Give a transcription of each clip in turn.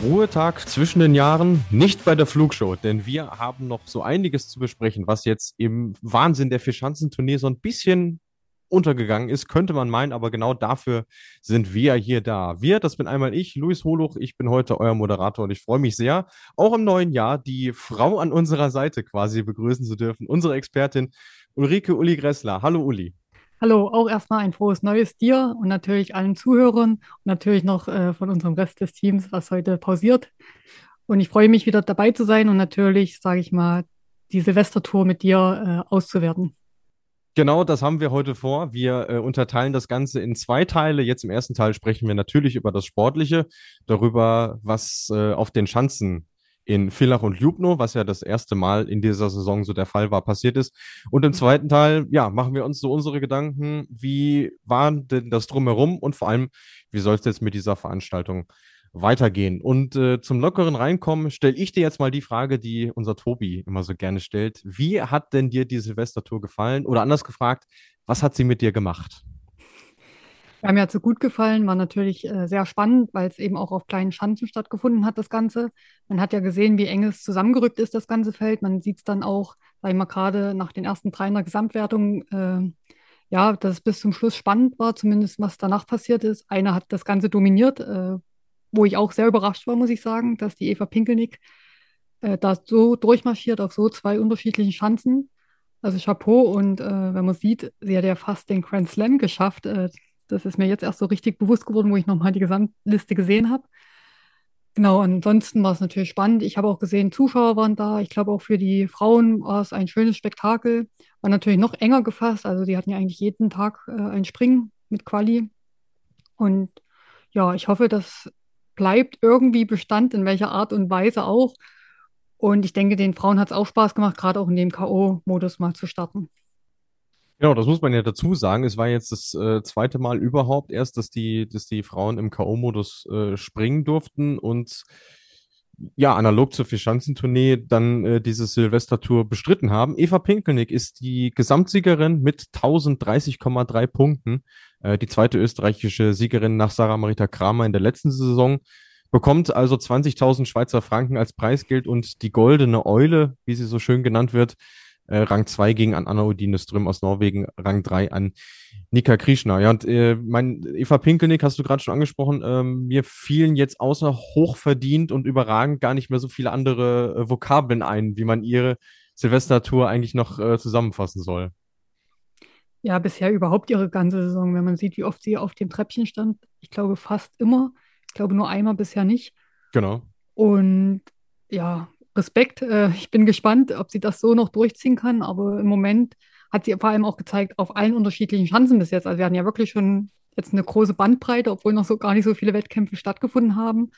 Ruhetag zwischen den Jahren, nicht bei der Flugshow, denn wir haben noch so einiges zu besprechen, was jetzt im Wahnsinn der Vierschanzentournee so ein bisschen untergegangen ist, könnte man meinen, aber genau dafür sind wir hier da. Wir, das bin einmal ich, Luis Holuch, ich bin heute euer Moderator und ich freue mich sehr, auch im neuen Jahr die Frau an unserer Seite quasi begrüßen zu dürfen, unsere Expertin Ulrike Uli Gressler. Hallo Uli. Hallo, auch erstmal ein frohes Neues dir und natürlich allen Zuhörern und natürlich noch äh, von unserem Rest des Teams, was heute pausiert. Und ich freue mich wieder dabei zu sein und natürlich, sage ich mal, die Silvestertour mit dir äh, auszuwerten. Genau, das haben wir heute vor. Wir äh, unterteilen das Ganze in zwei Teile. Jetzt im ersten Teil sprechen wir natürlich über das Sportliche, darüber, was äh, auf den Schanzen in Villach und Ljubno, was ja das erste Mal in dieser Saison so der Fall war, passiert ist. Und im zweiten Teil, ja, machen wir uns so unsere Gedanken, wie war denn das drumherum und vor allem, wie soll es jetzt mit dieser Veranstaltung weitergehen? Und äh, zum lockeren Reinkommen stelle ich dir jetzt mal die Frage, die unser Tobi immer so gerne stellt. Wie hat denn dir die Silvestertour gefallen? Oder anders gefragt, was hat sie mit dir gemacht? Ja, mir hat so gut gefallen, war natürlich äh, sehr spannend, weil es eben auch auf kleinen Schanzen stattgefunden hat, das Ganze. Man hat ja gesehen, wie eng es zusammengerückt ist, das ganze Feld. Man sieht es dann auch, sag ich mal, gerade nach den ersten drei in der Gesamtwertung, äh, ja, dass es bis zum Schluss spannend war, zumindest was danach passiert ist. Einer hat das Ganze dominiert, äh, wo ich auch sehr überrascht war, muss ich sagen, dass die Eva Pinkelnick äh, da so durchmarschiert auf so zwei unterschiedlichen Schanzen. Also Chapeau und äh, wenn man sieht, sie hat ja fast den Grand Slam geschafft. Äh, das ist mir jetzt erst so richtig bewusst geworden, wo ich nochmal die Gesamtliste gesehen habe. Genau, ansonsten war es natürlich spannend. Ich habe auch gesehen, Zuschauer waren da. Ich glaube, auch für die Frauen war es ein schönes Spektakel. War natürlich noch enger gefasst. Also, die hatten ja eigentlich jeden Tag äh, ein Springen mit Quali. Und ja, ich hoffe, das bleibt irgendwie Bestand, in welcher Art und Weise auch. Und ich denke, den Frauen hat es auch Spaß gemacht, gerade auch in dem K.O.-Modus mal zu starten. Genau, das muss man ja dazu sagen. Es war jetzt das äh, zweite Mal überhaupt erst, dass die, dass die Frauen im K.O.-Modus äh, springen durften und ja, analog zur Vierschanzentournee dann äh, diese Silvestertour bestritten haben. Eva Pinkelnick ist die Gesamtsiegerin mit 1030,3 Punkten. Äh, die zweite österreichische Siegerin nach Sarah Marita Kramer in der letzten Saison. Bekommt also 20.000 Schweizer Franken als Preisgeld und die goldene Eule, wie sie so schön genannt wird, äh, Rang 2 ging an Anna Odine Ström aus Norwegen, Rang 3 an Nika Krishna. Ja, und äh, mein Eva Pinkelnick hast du gerade schon angesprochen, ähm, mir fielen jetzt außer hochverdient und überragend gar nicht mehr so viele andere äh, Vokabeln ein, wie man ihre Silvestertour eigentlich noch äh, zusammenfassen soll. Ja, bisher überhaupt ihre ganze Saison, wenn man sieht, wie oft sie auf dem Treppchen stand. Ich glaube fast immer. Ich glaube nur einmal bisher nicht. Genau. Und ja, Respekt. Äh, ich bin gespannt, ob sie das so noch durchziehen kann. Aber im Moment hat sie vor allem auch gezeigt, auf allen unterschiedlichen Chancen bis jetzt. Also wir hatten ja wirklich schon jetzt eine große Bandbreite, obwohl noch so gar nicht so viele Wettkämpfe stattgefunden haben.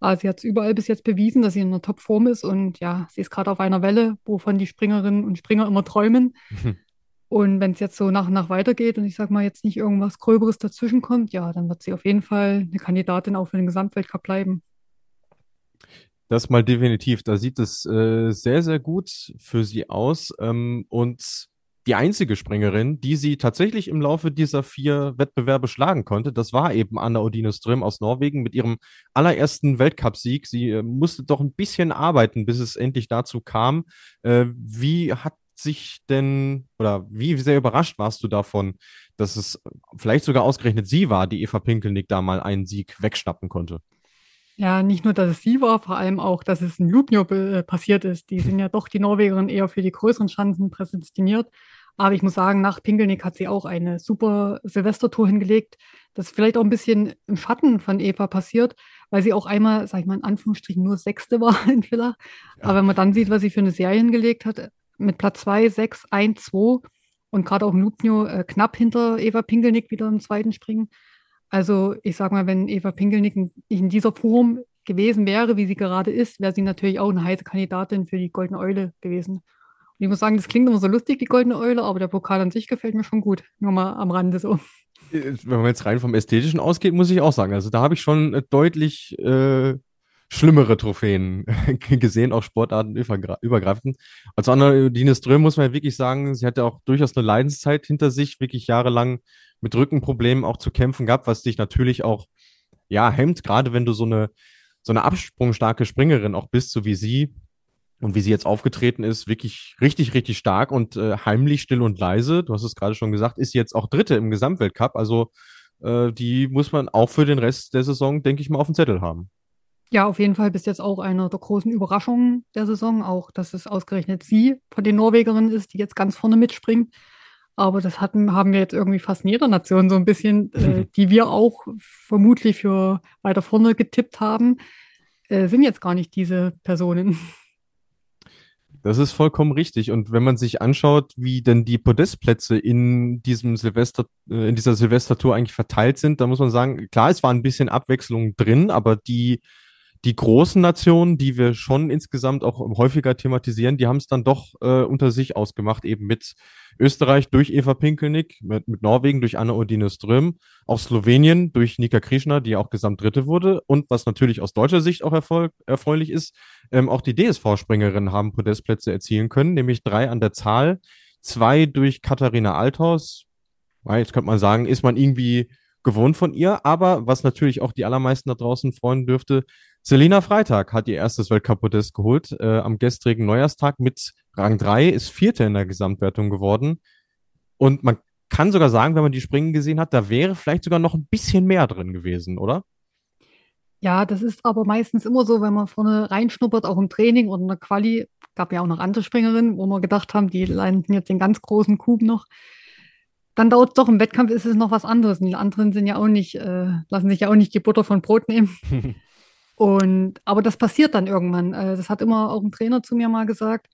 Aber sie hat es überall bis jetzt bewiesen, dass sie in einer Topform ist. Und ja, sie ist gerade auf einer Welle, wovon die Springerinnen und Springer immer träumen. Und wenn es jetzt so nach und nach weitergeht und ich sag mal jetzt nicht irgendwas Gröberes dazwischen kommt, ja, dann wird sie auf jeden Fall eine Kandidatin auch für den Gesamtweltcup bleiben. Das mal definitiv. Da sieht es äh, sehr, sehr gut für sie aus. Ähm, und die einzige Springerin, die sie tatsächlich im Laufe dieser vier Wettbewerbe schlagen konnte, das war eben Anna Odine Ström aus Norwegen mit ihrem allerersten Weltcupsieg. Sie äh, musste doch ein bisschen arbeiten, bis es endlich dazu kam. Äh, wie hat sich denn oder wie sehr überrascht warst du davon, dass es vielleicht sogar ausgerechnet sie war, die Eva Pinkelnick da mal einen Sieg wegschnappen konnte? Ja, nicht nur, dass es sie war, vor allem auch, dass es in Lubnjo äh, passiert ist. Die sind ja doch die Norwegerinnen eher für die größeren Schanzen prädestiniert. Aber ich muss sagen, nach Pinkelnick hat sie auch eine super Silvestertour hingelegt. Das ist vielleicht auch ein bisschen im Schatten von Eva passiert, weil sie auch einmal, sag ich mal in Anführungsstrichen, nur Sechste war in Villa. Ja. Aber wenn man dann sieht, was sie für eine Serie hingelegt hat, mit Platz 2, 6, 1, 2 und gerade auch in Lubnjo äh, knapp hinter Eva Pinkelnick wieder im zweiten Springen, also ich sag mal, wenn Eva Pinkelnick in dieser Form gewesen wäre, wie sie gerade ist, wäre sie natürlich auch eine heiße Kandidatin für die Goldene Eule gewesen. Ich muss sagen, das klingt immer so lustig, die goldene Eule, aber der Pokal an sich gefällt mir schon gut. Nur mal am Rande so. Äh, wenn man jetzt rein vom Ästhetischen ausgeht, muss ich auch sagen, also da habe ich schon äh, deutlich äh, schlimmere Trophäen gesehen, auch sportartenübergreifend. Als Anna Dine Ström muss man ja wirklich sagen, sie hatte auch durchaus eine Leidenszeit hinter sich, wirklich jahrelang mit Rückenproblemen auch zu kämpfen gehabt, was dich natürlich auch ja hemmt, gerade wenn du so eine so eine absprungstarke Springerin auch bist, so wie sie und wie sie jetzt aufgetreten ist, wirklich richtig, richtig stark und äh, heimlich, still und leise. Du hast es gerade schon gesagt, ist jetzt auch Dritte im Gesamtweltcup. Also äh, die muss man auch für den Rest der Saison, denke ich mal, auf dem Zettel haben. Ja, auf jeden Fall bis jetzt auch eine der großen Überraschungen der Saison, auch dass es ausgerechnet sie von den Norwegerinnen ist, die jetzt ganz vorne mitspringt. Aber das hatten, haben wir jetzt irgendwie fast in jeder Nation so ein bisschen, äh, die wir auch vermutlich für weiter vorne getippt haben, äh, sind jetzt gar nicht diese Personen. Das ist vollkommen richtig. Und wenn man sich anschaut, wie denn die Podestplätze in diesem Silvester, äh, in dieser Silvestertour eigentlich verteilt sind, da muss man sagen, klar, es war ein bisschen Abwechslung drin, aber die die großen Nationen, die wir schon insgesamt auch häufiger thematisieren, die haben es dann doch äh, unter sich ausgemacht, eben mit Österreich durch Eva Pinkelnick, mit, mit Norwegen durch Anna Odine Ström, auch Slowenien durch Nika Krishna, die auch Gesamtdritte wurde und was natürlich aus deutscher Sicht auch erfolg, erfreulich ist, ähm, auch die DSV-Springerinnen haben Podestplätze erzielen können, nämlich drei an der Zahl, zwei durch Katharina Althaus. Jetzt könnte man sagen, ist man irgendwie gewohnt von ihr, aber was natürlich auch die allermeisten da draußen freuen dürfte, Selina Freitag hat ihr erstes Weltcup-Podest geholt äh, am gestrigen Neujahrstag mit Rang 3, ist Vierte in der Gesamtwertung geworden. Und man kann sogar sagen, wenn man die Springen gesehen hat, da wäre vielleicht sogar noch ein bisschen mehr drin gewesen, oder? Ja, das ist aber meistens immer so, wenn man vorne reinschnuppert, auch im Training oder in der Quali, gab ja auch noch andere Springerinnen, wo wir gedacht haben, die landen jetzt den ganz großen Kub noch. Dann dauert es doch im Wettkampf, ist es noch was anderes. Und die anderen sind ja auch nicht, äh, lassen sich ja auch nicht die Butter von Brot nehmen. Und, aber das passiert dann irgendwann. Äh, das hat immer auch ein Trainer zu mir mal gesagt.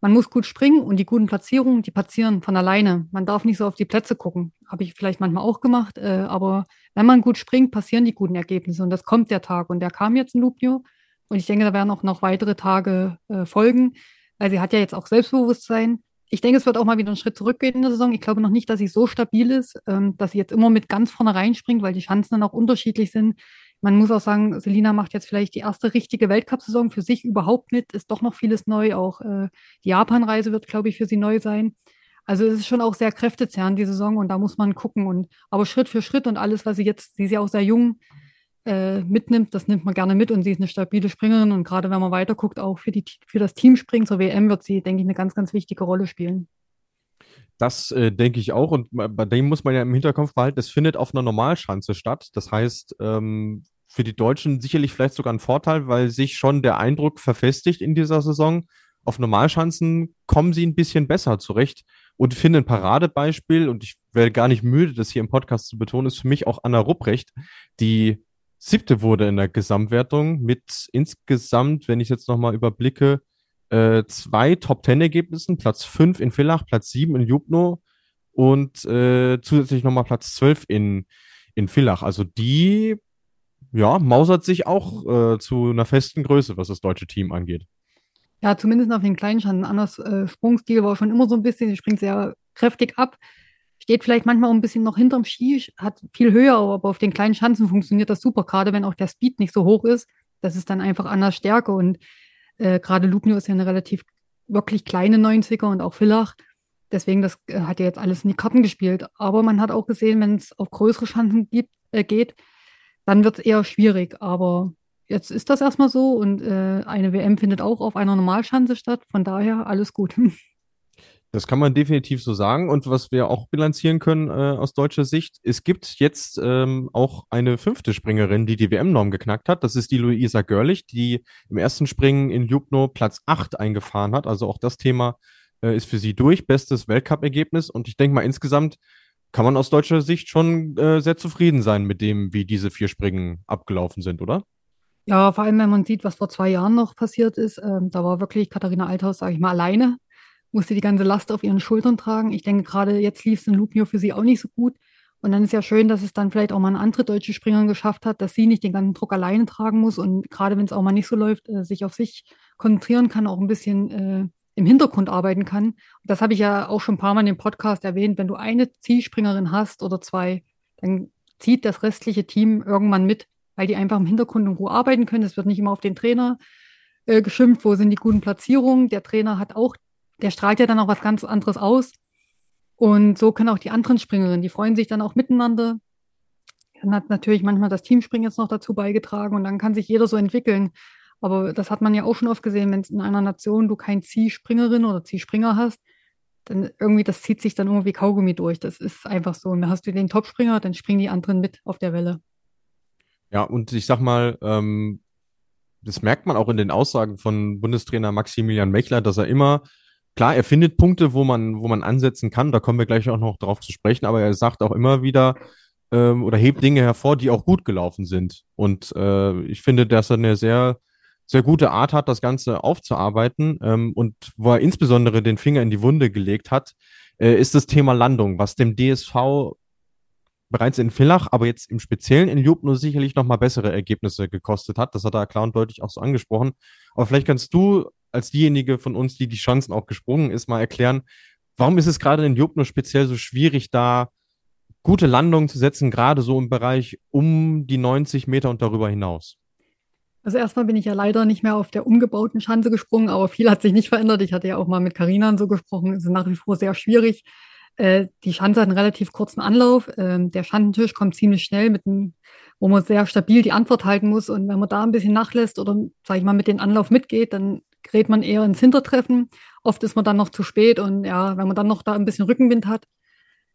Man muss gut springen und die guten Platzierungen, die passieren von alleine. Man darf nicht so auf die Plätze gucken. Habe ich vielleicht manchmal auch gemacht. Äh, aber wenn man gut springt, passieren die guten Ergebnisse. Und das kommt der Tag. Und der kam jetzt in Lubio. Und ich denke, da werden auch noch weitere Tage äh, folgen. Weil sie hat ja jetzt auch Selbstbewusstsein. Ich denke, es wird auch mal wieder einen Schritt zurückgehen in der Saison. Ich glaube noch nicht, dass sie so stabil ist, ähm, dass sie jetzt immer mit ganz vorne reinspringt, weil die Chancen dann auch unterschiedlich sind. Man muss auch sagen, Selina macht jetzt vielleicht die erste richtige Weltcup-Saison für sich überhaupt mit. Ist doch noch vieles neu. Auch äh, die Japan-Reise wird, glaube ich, für sie neu sein. Also es ist schon auch sehr kräftezehrend, die Saison, und da muss man gucken. Und aber Schritt für Schritt und alles, was sie jetzt, sie ist ja auch sehr jung, äh, mitnimmt, das nimmt man gerne mit und sie ist eine stabile Springerin. Und gerade wenn man weiter guckt, auch für, die, für das Teamspringen zur WM wird sie, denke ich, eine ganz, ganz wichtige Rolle spielen. Das äh, denke ich auch. Und bei dem muss man ja im Hinterkopf behalten, es findet auf einer Normalschanze statt. Das heißt, ähm, für die Deutschen sicherlich vielleicht sogar ein Vorteil, weil sich schon der Eindruck verfestigt in dieser Saison. Auf Normalschanzen kommen sie ein bisschen besser zurecht. Und ich finde ein Paradebeispiel, und ich werde gar nicht müde, das hier im Podcast zu betonen, ist für mich auch Anna Rupprecht, die siebte wurde in der Gesamtwertung mit insgesamt, wenn ich jetzt nochmal überblicke, äh, zwei Top-10-Ergebnissen, Platz 5 in Villach, Platz 7 in Jubno und äh, zusätzlich nochmal Platz 12 in, in Villach. Also die, ja, mausert sich auch äh, zu einer festen Größe, was das deutsche Team angeht. Ja, zumindest auf den kleinen Schanzen. Anders äh, Sprungstil war schon immer so ein bisschen, sie springt sehr kräftig ab, steht vielleicht manchmal auch ein bisschen noch hinterm Ski, hat viel höher, aber auf den kleinen Schanzen funktioniert das super, gerade wenn auch der Speed nicht so hoch ist. Das ist dann einfach anders Stärke und äh, Gerade Lugno ist ja eine relativ wirklich kleine 90er und auch Villach. Deswegen, das äh, hat ja jetzt alles in die Karten gespielt. Aber man hat auch gesehen, wenn es auf größere Schanzen gibt, äh, geht, dann wird es eher schwierig. Aber jetzt ist das erstmal so und äh, eine WM findet auch auf einer Normalschanze statt. Von daher alles gut. Das kann man definitiv so sagen. Und was wir auch bilanzieren können äh, aus deutscher Sicht, es gibt jetzt ähm, auch eine fünfte Springerin, die die WM-Norm geknackt hat. Das ist die Luisa Görlich, die im ersten Springen in Jubno Platz 8 eingefahren hat. Also auch das Thema äh, ist für sie durch. Bestes Weltcup-Ergebnis. Und ich denke mal, insgesamt kann man aus deutscher Sicht schon äh, sehr zufrieden sein mit dem, wie diese vier Springen abgelaufen sind, oder? Ja, vor allem, wenn man sieht, was vor zwei Jahren noch passiert ist. Ähm, da war wirklich Katharina Althaus, sage ich mal, alleine musste die ganze Last auf ihren Schultern tragen. Ich denke, gerade jetzt lief es in Lubio für sie auch nicht so gut. Und dann ist ja schön, dass es dann vielleicht auch mal eine andere deutsche Springerin geschafft hat, dass sie nicht den ganzen Druck alleine tragen muss und gerade wenn es auch mal nicht so läuft, äh, sich auf sich konzentrieren kann, auch ein bisschen äh, im Hintergrund arbeiten kann. Und das habe ich ja auch schon ein paar Mal in dem Podcast erwähnt. Wenn du eine Zielspringerin hast oder zwei, dann zieht das restliche Team irgendwann mit, weil die einfach im Hintergrund in Ruhe arbeiten können. Es wird nicht immer auf den Trainer äh, geschimpft, wo sind die guten Platzierungen. Der Trainer hat auch, der strahlt ja dann auch was ganz anderes aus. Und so können auch die anderen Springerinnen, die freuen sich dann auch miteinander. Dann hat natürlich manchmal das Teamspringen jetzt noch dazu beigetragen und dann kann sich jeder so entwickeln. Aber das hat man ja auch schon oft gesehen, wenn es in einer Nation du kein Zielspringerin oder Zielspringer hast, dann irgendwie, das zieht sich dann irgendwie Kaugummi durch. Das ist einfach so. Und dann hast du den Topspringer, dann springen die anderen mit auf der Welle. Ja, und ich sag mal, ähm, das merkt man auch in den Aussagen von Bundestrainer Maximilian Mechler, dass er immer, klar, er findet Punkte, wo man, wo man ansetzen kann, da kommen wir gleich auch noch drauf zu sprechen, aber er sagt auch immer wieder, ähm, oder hebt Dinge hervor, die auch gut gelaufen sind. Und äh, ich finde, dass er eine sehr sehr gute Art hat, das Ganze aufzuarbeiten ähm, und wo er insbesondere den Finger in die Wunde gelegt hat, äh, ist das Thema Landung, was dem DSV bereits in Villach, aber jetzt im Speziellen in Jubno sicherlich nochmal bessere Ergebnisse gekostet hat. Das hat er klar und deutlich auch so angesprochen. Aber vielleicht kannst du als diejenige von uns, die die Chancen auch gesprungen ist, mal erklären, warum ist es gerade in Jubno speziell so schwierig, da gute Landungen zu setzen, gerade so im Bereich um die 90 Meter und darüber hinaus? Also erstmal bin ich ja leider nicht mehr auf der umgebauten Schanze gesprungen, aber viel hat sich nicht verändert. Ich hatte ja auch mal mit Carina so gesprochen. Es ist nach wie vor sehr schwierig. Äh, die Schanze hat einen relativ kurzen Anlauf. Ähm, der Schandentisch kommt ziemlich schnell, mit einem, wo man sehr stabil die Antwort halten muss. Und wenn man da ein bisschen nachlässt oder, sage ich mal, mit dem Anlauf mitgeht, dann gerät man eher ins Hintertreffen. Oft ist man dann noch zu spät und ja, wenn man dann noch da ein bisschen Rückenwind hat,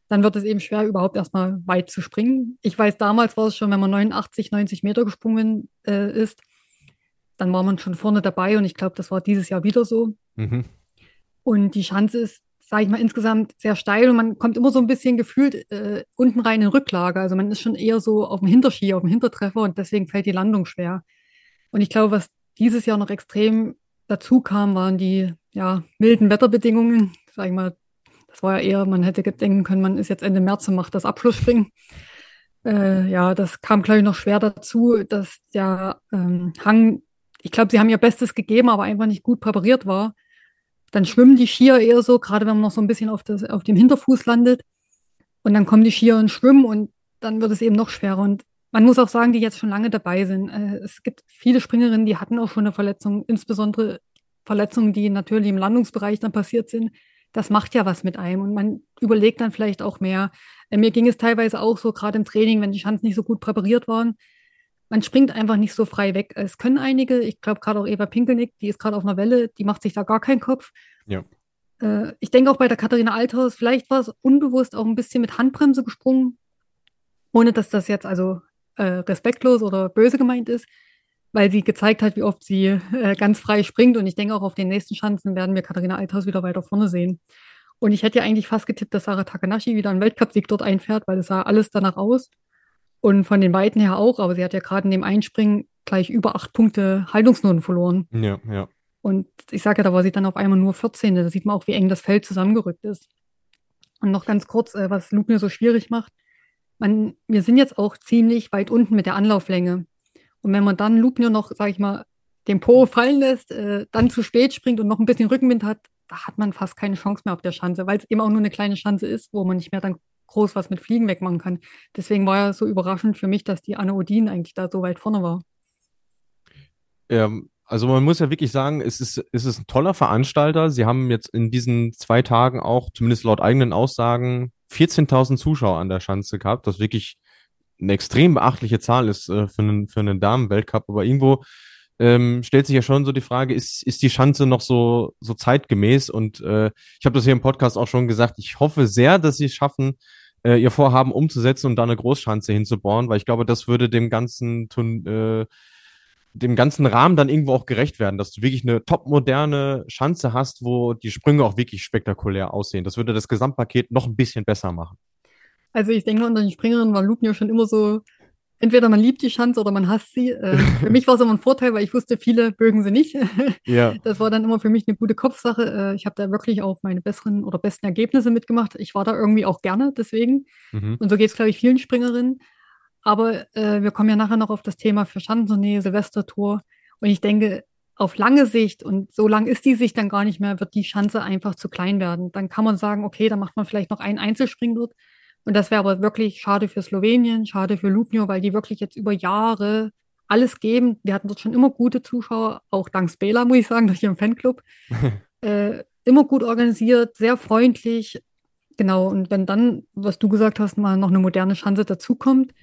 dann wird es eben schwer, überhaupt erstmal weit zu springen. Ich weiß, damals war es schon, wenn man 89, 90 Meter gesprungen äh, ist, dann war man schon vorne dabei und ich glaube, das war dieses Jahr wieder so. Mhm. Und die Schanze ist, sage ich mal, insgesamt sehr steil und man kommt immer so ein bisschen gefühlt äh, unten rein in Rücklage. Also man ist schon eher so auf dem Hinterski, auf dem Hintertreffer und deswegen fällt die Landung schwer. Und ich glaube, was dieses Jahr noch extrem dazu kam, waren die ja, milden Wetterbedingungen. Sag ich mal, das war ja eher, man hätte denken können, man ist jetzt Ende März und macht das Abschlussspringen. Äh, ja, das kam, glaube ich, noch schwer dazu, dass der ähm, Hang ich glaube, sie haben ihr Bestes gegeben, aber einfach nicht gut präpariert war. Dann schwimmen die Skier eher so, gerade wenn man noch so ein bisschen auf, das, auf dem Hinterfuß landet. Und dann kommen die Skier ins Schwimmen und dann wird es eben noch schwerer. Und man muss auch sagen, die jetzt schon lange dabei sind. Äh, es gibt viele Springerinnen, die hatten auch schon eine Verletzung, insbesondere Verletzungen, die natürlich im Landungsbereich dann passiert sind. Das macht ja was mit einem und man überlegt dann vielleicht auch mehr. Äh, mir ging es teilweise auch so, gerade im Training, wenn die Schanzen nicht so gut präpariert waren, man springt einfach nicht so frei weg. Es können einige, ich glaube gerade auch Eva Pinkelnick, die ist gerade auf einer Welle, die macht sich da gar keinen Kopf. Ja. Äh, ich denke auch bei der Katharina Althaus, vielleicht war es unbewusst auch ein bisschen mit Handbremse gesprungen, ohne dass das jetzt also äh, respektlos oder böse gemeint ist, weil sie gezeigt hat, wie oft sie äh, ganz frei springt. Und ich denke auch auf den nächsten Chancen werden wir Katharina Althaus wieder weiter vorne sehen. Und ich hätte ja eigentlich fast getippt, dass Sarah Takanashi wieder einen Weltcupsieg dort einfährt, weil es sah alles danach aus. Und von den Weiten her auch, aber sie hat ja gerade in dem Einspringen gleich über acht Punkte Haltungsnoten verloren. Ja, ja. Und ich sage ja, da war sie dann auf einmal nur 14. Da sieht man auch, wie eng das Feld zusammengerückt ist. Und noch ganz kurz, äh, was Luke mir so schwierig macht. Man, wir sind jetzt auch ziemlich weit unten mit der Anlauflänge. Und wenn man dann Lupnir noch, sage ich mal, den Po fallen lässt, äh, dann zu spät springt und noch ein bisschen Rückenwind hat, da hat man fast keine Chance mehr auf der Schanze, weil es eben auch nur eine kleine Schanze ist, wo man nicht mehr dann groß was mit Fliegen wegmachen kann. Deswegen war ja so überraschend für mich, dass die Anne Odin eigentlich da so weit vorne war. Ähm, also man muss ja wirklich sagen, es ist, es ist ein toller Veranstalter. Sie haben jetzt in diesen zwei Tagen auch, zumindest laut eigenen Aussagen, 14.000 Zuschauer an der Schanze gehabt, was wirklich eine extrem beachtliche Zahl ist äh, für einen, für einen Damen-Weltcup. Aber irgendwo ähm, stellt sich ja schon so die Frage, ist, ist die Schanze noch so, so zeitgemäß? Und äh, ich habe das hier im Podcast auch schon gesagt, ich hoffe sehr, dass sie es schaffen, äh, ihr Vorhaben umzusetzen und da eine Großschanze hinzubauen, weil ich glaube, das würde dem ganzen äh, dem ganzen Rahmen dann irgendwo auch gerecht werden, dass du wirklich eine topmoderne Schanze hast, wo die Sprünge auch wirklich spektakulär aussehen. Das würde das Gesamtpaket noch ein bisschen besser machen. Also ich denke, unter den Springerinnen war Luken ja schon immer so entweder man liebt die Schanze oder man hasst sie. Äh, für mich war es immer ein Vorteil, weil ich wusste, viele mögen sie nicht. ja. Das war dann immer für mich eine gute Kopfsache. Äh, ich habe da wirklich auch meine besseren oder besten Ergebnisse mitgemacht. Ich war da irgendwie auch gerne deswegen. Mhm. Und so geht es, glaube ich, vielen Springerinnen. Aber äh, wir kommen ja nachher noch auf das Thema für Schanzentournee, Silvestertour. Und ich denke, auf lange Sicht, und so lang ist die Sicht dann gar nicht mehr, wird die Schanze einfach zu klein werden. Dann kann man sagen, okay, dann macht man vielleicht noch einen Einzelspring dort. Und das wäre aber wirklich schade für Slowenien, schade für Lubnio, weil die wirklich jetzt über Jahre alles geben. Wir hatten dort schon immer gute Zuschauer, auch dank Spela, muss ich sagen, durch ihren Fanclub. äh, immer gut organisiert, sehr freundlich. Genau, und wenn dann, was du gesagt hast, mal noch eine moderne Schanze dazukommt,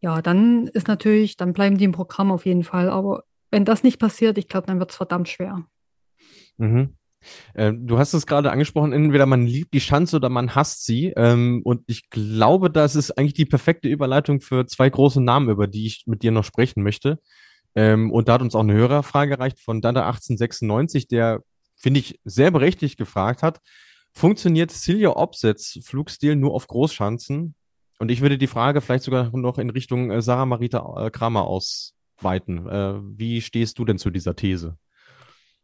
ja, dann ist natürlich, dann bleiben die im Programm auf jeden Fall. Aber wenn das nicht passiert, ich glaube, dann wird es verdammt schwer. Mhm. Äh, du hast es gerade angesprochen, entweder man liebt die Schanze oder man hasst sie. Ähm, und ich glaube, das ist eigentlich die perfekte Überleitung für zwei große Namen, über die ich mit dir noch sprechen möchte. Ähm, und da hat uns auch eine Hörerfrage erreicht von Dada1896, der, finde ich, sehr berechtigt gefragt hat, funktioniert Silja Opsets Flugstil nur auf Großschanzen? Und ich würde die Frage vielleicht sogar noch in Richtung äh, Sarah Marita äh, Kramer ausweiten. Äh, wie stehst du denn zu dieser These?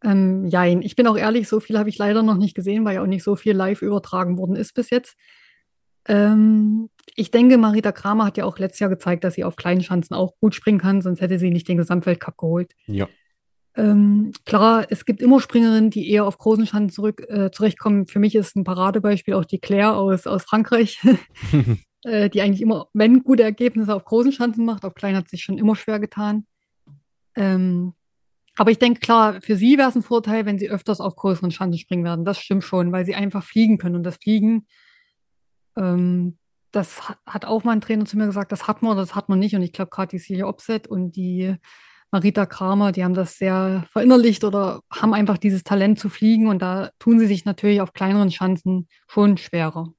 Ähm, jein, ich bin auch ehrlich, so viel habe ich leider noch nicht gesehen, weil ja auch nicht so viel live übertragen worden ist bis jetzt. Ähm, ich denke, Marita Kramer hat ja auch letztes Jahr gezeigt, dass sie auf kleinen Schanzen auch gut springen kann, sonst hätte sie nicht den Gesamtweltcup geholt. Ja. Ähm, klar, es gibt immer Springerinnen, die eher auf großen Schanzen zurück, äh, zurechtkommen. Für mich ist ein Paradebeispiel auch die Claire aus, aus Frankreich, äh, die eigentlich immer, wenn gute Ergebnisse auf großen Schanzen macht, auf kleinen hat sich schon immer schwer getan. Ähm, aber ich denke, klar, für sie wäre es ein Vorteil, wenn sie öfters auf größeren Schanzen springen werden. Das stimmt schon, weil sie einfach fliegen können. Und das Fliegen, ähm, das hat auch mein Trainer zu mir gesagt, das hat man oder das hat man nicht. Und ich glaube, gerade die Silja Opset und die Marita Kramer, die haben das sehr verinnerlicht oder haben einfach dieses Talent zu fliegen. Und da tun sie sich natürlich auf kleineren Schanzen schon schwerer.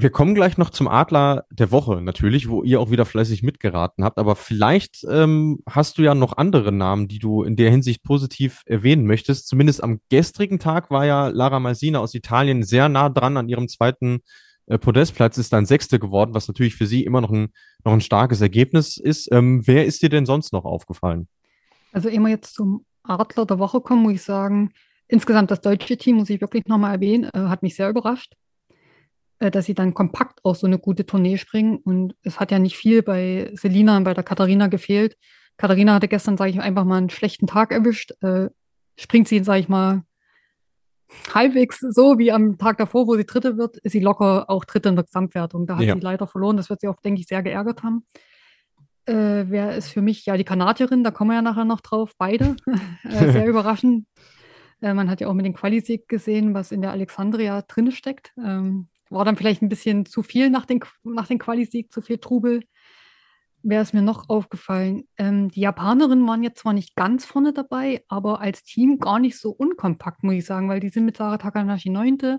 Wir kommen gleich noch zum Adler der Woche natürlich, wo ihr auch wieder fleißig mitgeraten habt. Aber vielleicht ähm, hast du ja noch andere Namen, die du in der Hinsicht positiv erwähnen möchtest. Zumindest am gestrigen Tag war ja Lara Malsina aus Italien sehr nah dran an ihrem zweiten äh, Podestplatz, ist dann Sechste geworden, was natürlich für sie immer noch ein, noch ein starkes Ergebnis ist. Ähm, wer ist dir denn sonst noch aufgefallen? Also immer jetzt zum Adler der Woche kommen, muss ich sagen, insgesamt das deutsche Team, muss ich wirklich nochmal erwähnen, äh, hat mich sehr überrascht. Äh, dass sie dann kompakt auch so eine gute Tournee springen. Und es hat ja nicht viel bei Selina und bei der Katharina gefehlt. Katharina hatte gestern, sage ich einfach mal, einen schlechten Tag erwischt. Äh, springt sie, sage ich mal, halbwegs so wie am Tag davor, wo sie Dritte wird, ist sie locker auch Dritte in der Gesamtwertung. Da hat ja. sie leider verloren. Das wird sie auch, denke ich, sehr geärgert haben. Äh, wer ist für mich, ja, die Kanadierin, da kommen wir ja nachher noch drauf, beide. äh, sehr überraschend. Äh, man hat ja auch mit dem Qualisieg gesehen, was in der Alexandria drin steckt. Ähm, war dann vielleicht ein bisschen zu viel nach den, nach den Quali-Sieg, zu viel Trubel. Wäre es mir noch aufgefallen. Ähm, die Japanerinnen waren jetzt zwar nicht ganz vorne dabei, aber als Team gar nicht so unkompakt, muss ich sagen, weil die sind mit Sarah Takanashi 9.,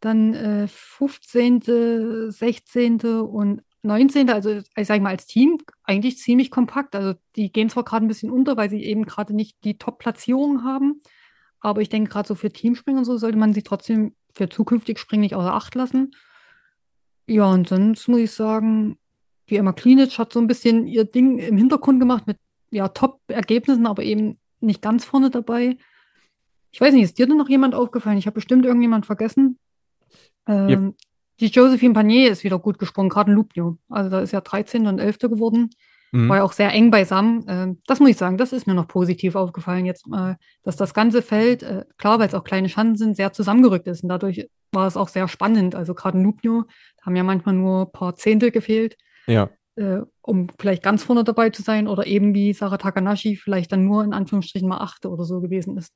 dann äh, 15., 16. und 19. Also ich sage mal als Team eigentlich ziemlich kompakt. Also die gehen zwar gerade ein bisschen unter, weil sie eben gerade nicht die Top-Platzierung haben, aber ich denke gerade so für Teamspringen und so sollte man sie trotzdem für zukünftig Springen nicht außer Acht lassen. Ja, und sonst muss ich sagen, die Emma Klinic hat so ein bisschen ihr Ding im Hintergrund gemacht mit ja, Top-Ergebnissen, aber eben nicht ganz vorne dabei. Ich weiß nicht, ist dir denn noch jemand aufgefallen? Ich habe bestimmt irgendjemand vergessen. Ähm, yep. Die Josephine Panier ist wieder gut gesprungen, gerade in Lubio. Also da ist ja 13. und 11. geworden. Mhm. War ja auch sehr eng beisammen. Äh, das muss ich sagen, das ist mir noch positiv aufgefallen jetzt mal, dass das ganze Feld, äh, klar, weil es auch kleine Schanden sind, sehr zusammengerückt ist. Und dadurch war es auch sehr spannend. Also gerade Nubio haben ja manchmal nur ein paar Zehntel gefehlt. Ja. Äh, um vielleicht ganz vorne dabei zu sein oder eben wie Sarah Takanashi vielleicht dann nur in Anführungsstrichen mal achte oder so gewesen ist.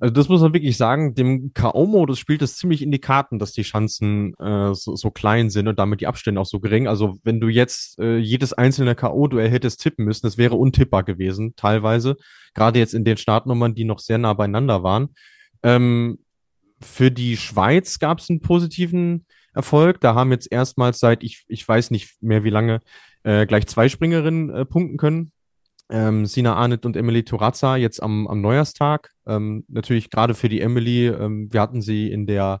Also das muss man wirklich sagen, dem K.O.-Modus spielt es ziemlich in die Karten, dass die Chancen äh, so, so, klein sind und damit die Abstände auch so gering. Also wenn du jetzt äh, jedes einzelne K.O.-Duell hättest tippen müssen, das wäre untippbar gewesen, teilweise. Gerade jetzt in den Startnummern, die noch sehr nah beieinander waren. Ähm, für die Schweiz gab es einen positiven Erfolg. Da haben jetzt erstmals seit, ich, ich weiß nicht mehr wie lange, äh, gleich zwei Springerinnen äh, punkten können ähm, Sina Arnett und Emily Turazza jetzt am, am Neujahrstag. Ähm, natürlich gerade für die Emily, ähm, wir hatten sie in der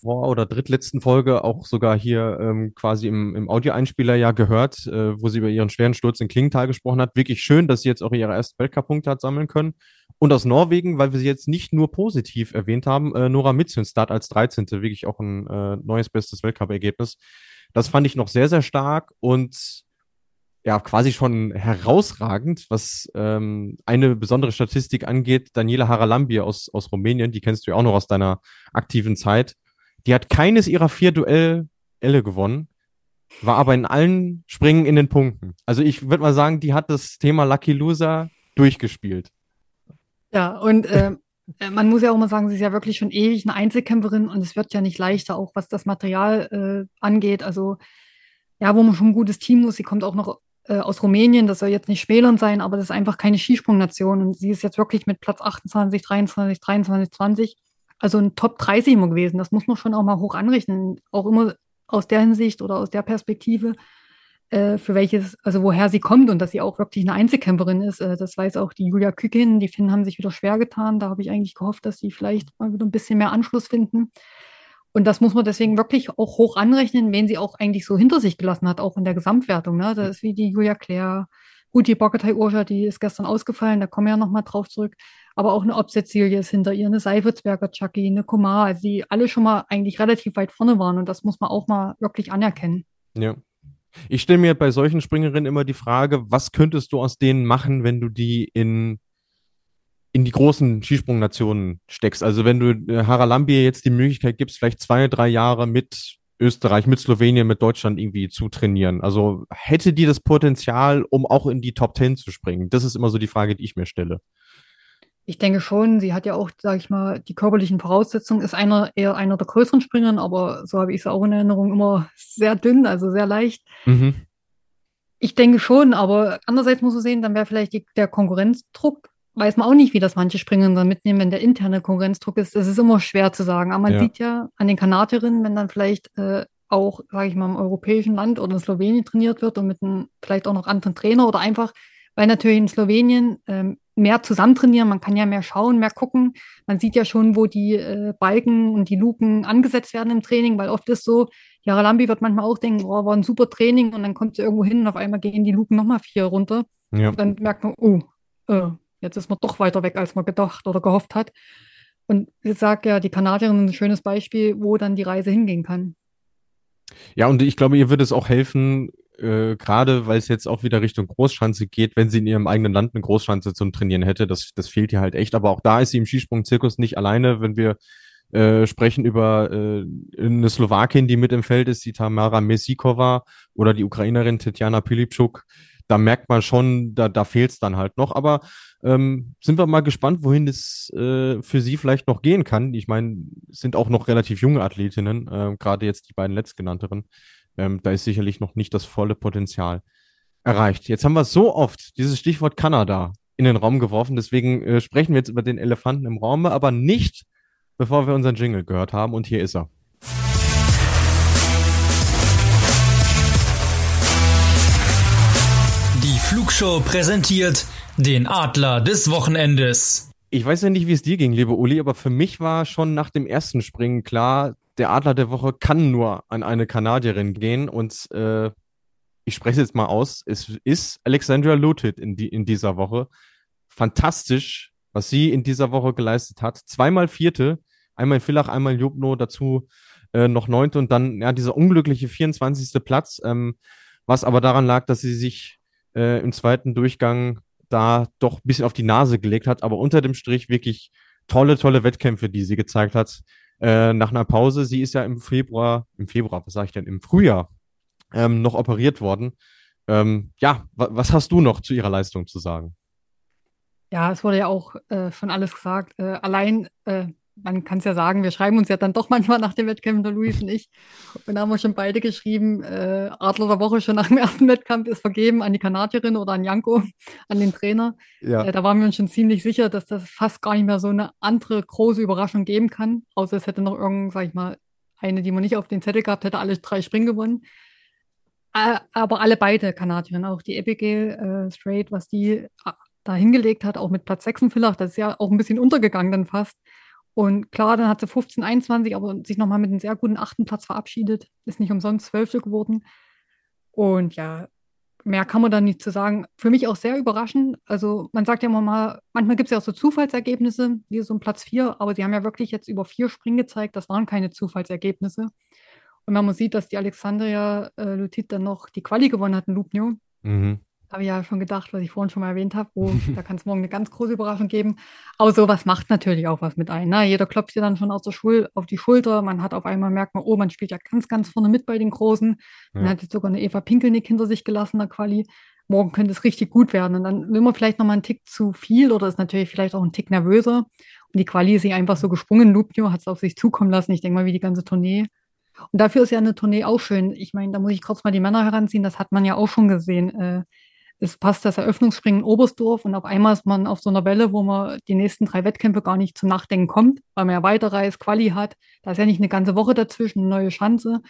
vor- oder drittletzten Folge auch sogar hier ähm, quasi im, im Audioeinspieler ja gehört, äh, wo sie über ihren schweren Sturz in Klingenthal gesprochen hat. Wirklich schön, dass sie jetzt auch ihre ersten Weltcup-Punkte hat sammeln können. Und aus Norwegen, weil wir sie jetzt nicht nur positiv erwähnt haben, äh, Nora Mitzunstad als 13. wirklich auch ein äh, neues bestes Weltcup-Ergebnis. Das fand ich noch sehr, sehr stark und ja quasi schon herausragend, was ähm, eine besondere Statistik angeht. Daniela Haralambir aus, aus Rumänien, die kennst du ja auch noch aus deiner aktiven Zeit. Die hat keines ihrer vier Duelle gewonnen, war aber in allen Springen in den Punkten. Also ich würde mal sagen, die hat das Thema Lucky Loser durchgespielt. Ja, und äh, äh, man muss ja auch mal sagen, sie ist ja wirklich schon ewig eine Einzelkämpferin und es wird ja nicht leichter, auch was das Material äh, angeht. Also ja, wo man schon ein gutes Team muss. Sie kommt auch noch äh, aus Rumänien, das soll jetzt nicht schmälern sein, aber das ist einfach keine Skisprungnation. Und sie ist jetzt wirklich mit Platz 28, 23, 23, 20, also ein Top 30 immer gewesen. Das muss man schon auch mal hoch anrechnen. Auch immer aus der Hinsicht oder aus der Perspektive, äh, für welches, also woher sie kommt und dass sie auch wirklich eine Einzelkämpferin ist. Äh, das weiß auch die Julia Kükin. Die Finnen haben sich wieder schwer getan. Da habe ich eigentlich gehofft, dass sie vielleicht mal wieder ein bisschen mehr Anschluss finden. Und das muss man deswegen wirklich auch hoch anrechnen, wen sie auch eigentlich so hinter sich gelassen hat, auch in der Gesamtwertung. Ne? Das ist wie die Julia Claire. Gut, die Bocketei Urscha, die ist gestern ausgefallen, da kommen wir ja nochmal drauf zurück. Aber auch eine Obstetzilie ist hinter ihr, eine Seifelsberger Chucky, eine Komar, also die alle schon mal eigentlich relativ weit vorne waren. Und das muss man auch mal wirklich anerkennen. Ja, ich stelle mir bei solchen Springerinnen immer die Frage, was könntest du aus denen machen, wenn du die in, in die großen Skisprungnationen steckst? Also wenn du äh, Haralambie jetzt die Möglichkeit gibst, vielleicht zwei, drei Jahre mit Österreich, mit Slowenien, mit Deutschland irgendwie zu trainieren. Also hätte die das Potenzial, um auch in die Top Ten zu springen? Das ist immer so die Frage, die ich mir stelle. Ich denke schon, sie hat ja auch, sage ich mal, die körperlichen Voraussetzungen, ist einer eher einer der größeren Springern, aber so habe ich sie auch in Erinnerung, immer sehr dünn, also sehr leicht. Mhm. Ich denke schon, aber andererseits muss man sehen, dann wäre vielleicht die, der Konkurrenzdruck, weiß man auch nicht, wie das manche Springerinnen dann mitnehmen, wenn der interne Konkurrenzdruck ist. Das ist immer schwer zu sagen. Aber man ja. sieht ja an den Kanadierinnen, wenn dann vielleicht äh, auch, sage ich mal, im europäischen Land oder in Slowenien trainiert wird und mit einem vielleicht auch noch anderen Trainer oder einfach, weil natürlich in Slowenien ähm, mehr zusammen trainieren, man kann ja mehr schauen, mehr gucken. Man sieht ja schon, wo die äh, Balken und die Luken angesetzt werden im Training, weil oft ist so, Jara Lambi wird manchmal auch denken, oh, war ein super Training und dann kommt sie irgendwo hin und auf einmal gehen die Luken nochmal vier runter. Ja. dann merkt man, oh, äh, jetzt ist man doch weiter weg, als man gedacht oder gehofft hat. Und ich sage ja, die Kanadierin ein schönes Beispiel, wo dann die Reise hingehen kann. Ja, und ich glaube, ihr würde es auch helfen, äh, gerade weil es jetzt auch wieder Richtung Großschanze geht, wenn sie in ihrem eigenen Land eine Großschanze zum Trainieren hätte. Das, das fehlt ihr halt echt. Aber auch da ist sie im Skisprung-Zirkus nicht alleine, wenn wir äh, sprechen über äh, eine Slowakin, die mit im Feld ist, die Tamara Mesikova oder die Ukrainerin Tetjana Pilipczuk. Da merkt man schon, da, da fehlt es dann halt noch. Aber ähm, sind wir mal gespannt, wohin es äh, für sie vielleicht noch gehen kann. Ich meine, sind auch noch relativ junge Athletinnen, äh, gerade jetzt die beiden letztgenannteren. Ähm, da ist sicherlich noch nicht das volle Potenzial erreicht. Jetzt haben wir so oft dieses Stichwort Kanada in den Raum geworfen. Deswegen äh, sprechen wir jetzt über den Elefanten im Raum, aber nicht, bevor wir unseren Jingle gehört haben. Und hier ist er. Flugshow präsentiert den Adler des Wochenendes. Ich weiß ja nicht, wie es dir ging, liebe Uli, aber für mich war schon nach dem ersten Springen klar, der Adler der Woche kann nur an eine Kanadierin gehen und äh, ich spreche jetzt mal aus. Es ist Alexandra Lutit in, die, in dieser Woche. Fantastisch, was sie in dieser Woche geleistet hat. Zweimal Vierte, einmal in Villach, einmal in Jubno, dazu äh, noch Neunte und dann ja dieser unglückliche 24. Platz, ähm, was aber daran lag, dass sie sich äh, im zweiten Durchgang da doch ein bisschen auf die Nase gelegt hat, aber unter dem Strich wirklich tolle, tolle Wettkämpfe, die sie gezeigt hat äh, nach einer Pause. Sie ist ja im Februar, im Februar, was sage ich denn, im Frühjahr ähm, noch operiert worden. Ähm, ja, was hast du noch zu ihrer Leistung zu sagen? Ja, es wurde ja auch äh, schon alles gesagt. Äh, allein äh, man kann es ja sagen, wir schreiben uns ja dann doch manchmal nach dem Wettkampf, der Luis und ich. Und da haben wir schon beide geschrieben, äh, Adler der Woche schon nach dem ersten Wettkampf ist vergeben an die Kanadierin oder an Janko, an den Trainer. Ja. Äh, da waren wir uns schon ziemlich sicher, dass das fast gar nicht mehr so eine andere große Überraschung geben kann. Außer es hätte noch irgend, sag ich mal, eine, die man nicht auf den Zettel gehabt hätte, alle drei Springen gewonnen. Äh, aber alle beide Kanadierinnen, auch die Abigail äh, Straight, was die äh, da hingelegt hat, auch mit Platz 6 in Villach, das ist ja auch ein bisschen untergegangen dann fast. Und klar, dann hat sie 15, 21, aber sich nochmal mit einem sehr guten achten Platz verabschiedet. Ist nicht umsonst Zwölfte geworden. Und ja, mehr kann man da nicht zu sagen. Für mich auch sehr überraschend. Also man sagt ja immer mal, manchmal gibt es ja auch so Zufallsergebnisse, wie so ein Platz 4, aber sie haben ja wirklich jetzt über vier Springen gezeigt, das waren keine Zufallsergebnisse. Und wenn man sieht, dass die Alexandria äh, Lutit dann noch die Quali gewonnen hat in Lubnio, Mhm. Habe ich ja schon gedacht, was ich vorhin schon mal erwähnt habe, wo da kann es morgen eine ganz große Überraschung geben. Aber sowas macht natürlich auch was mit ein. Ne? Jeder klopft dir dann schon aus der Schul auf die Schulter. Man hat auf einmal merkt man, oh, man spielt ja ganz, ganz vorne mit bei den Großen. Man ja. hat jetzt sogar eine Eva Pinkelnick hinter sich gelassen, der Quali. Morgen könnte es richtig gut werden. Und dann will man vielleicht nochmal einen Tick zu viel oder ist natürlich vielleicht auch ein Tick nervöser. Und die Quali ist sie einfach so gesprungen. Lupio hat es auf sich zukommen lassen. Ich denke mal, wie die ganze Tournee. Und dafür ist ja eine Tournee auch schön. Ich meine, da muss ich kurz mal die Männer heranziehen. Das hat man ja auch schon gesehen. Äh, es passt das Eröffnungsspringen in Oberstdorf und auf einmal ist man auf so einer Welle, wo man die nächsten drei Wettkämpfe gar nicht zum Nachdenken kommt, weil man ja weiterreist, Quali hat. Da ist ja nicht eine ganze Woche dazwischen, eine neue Chance.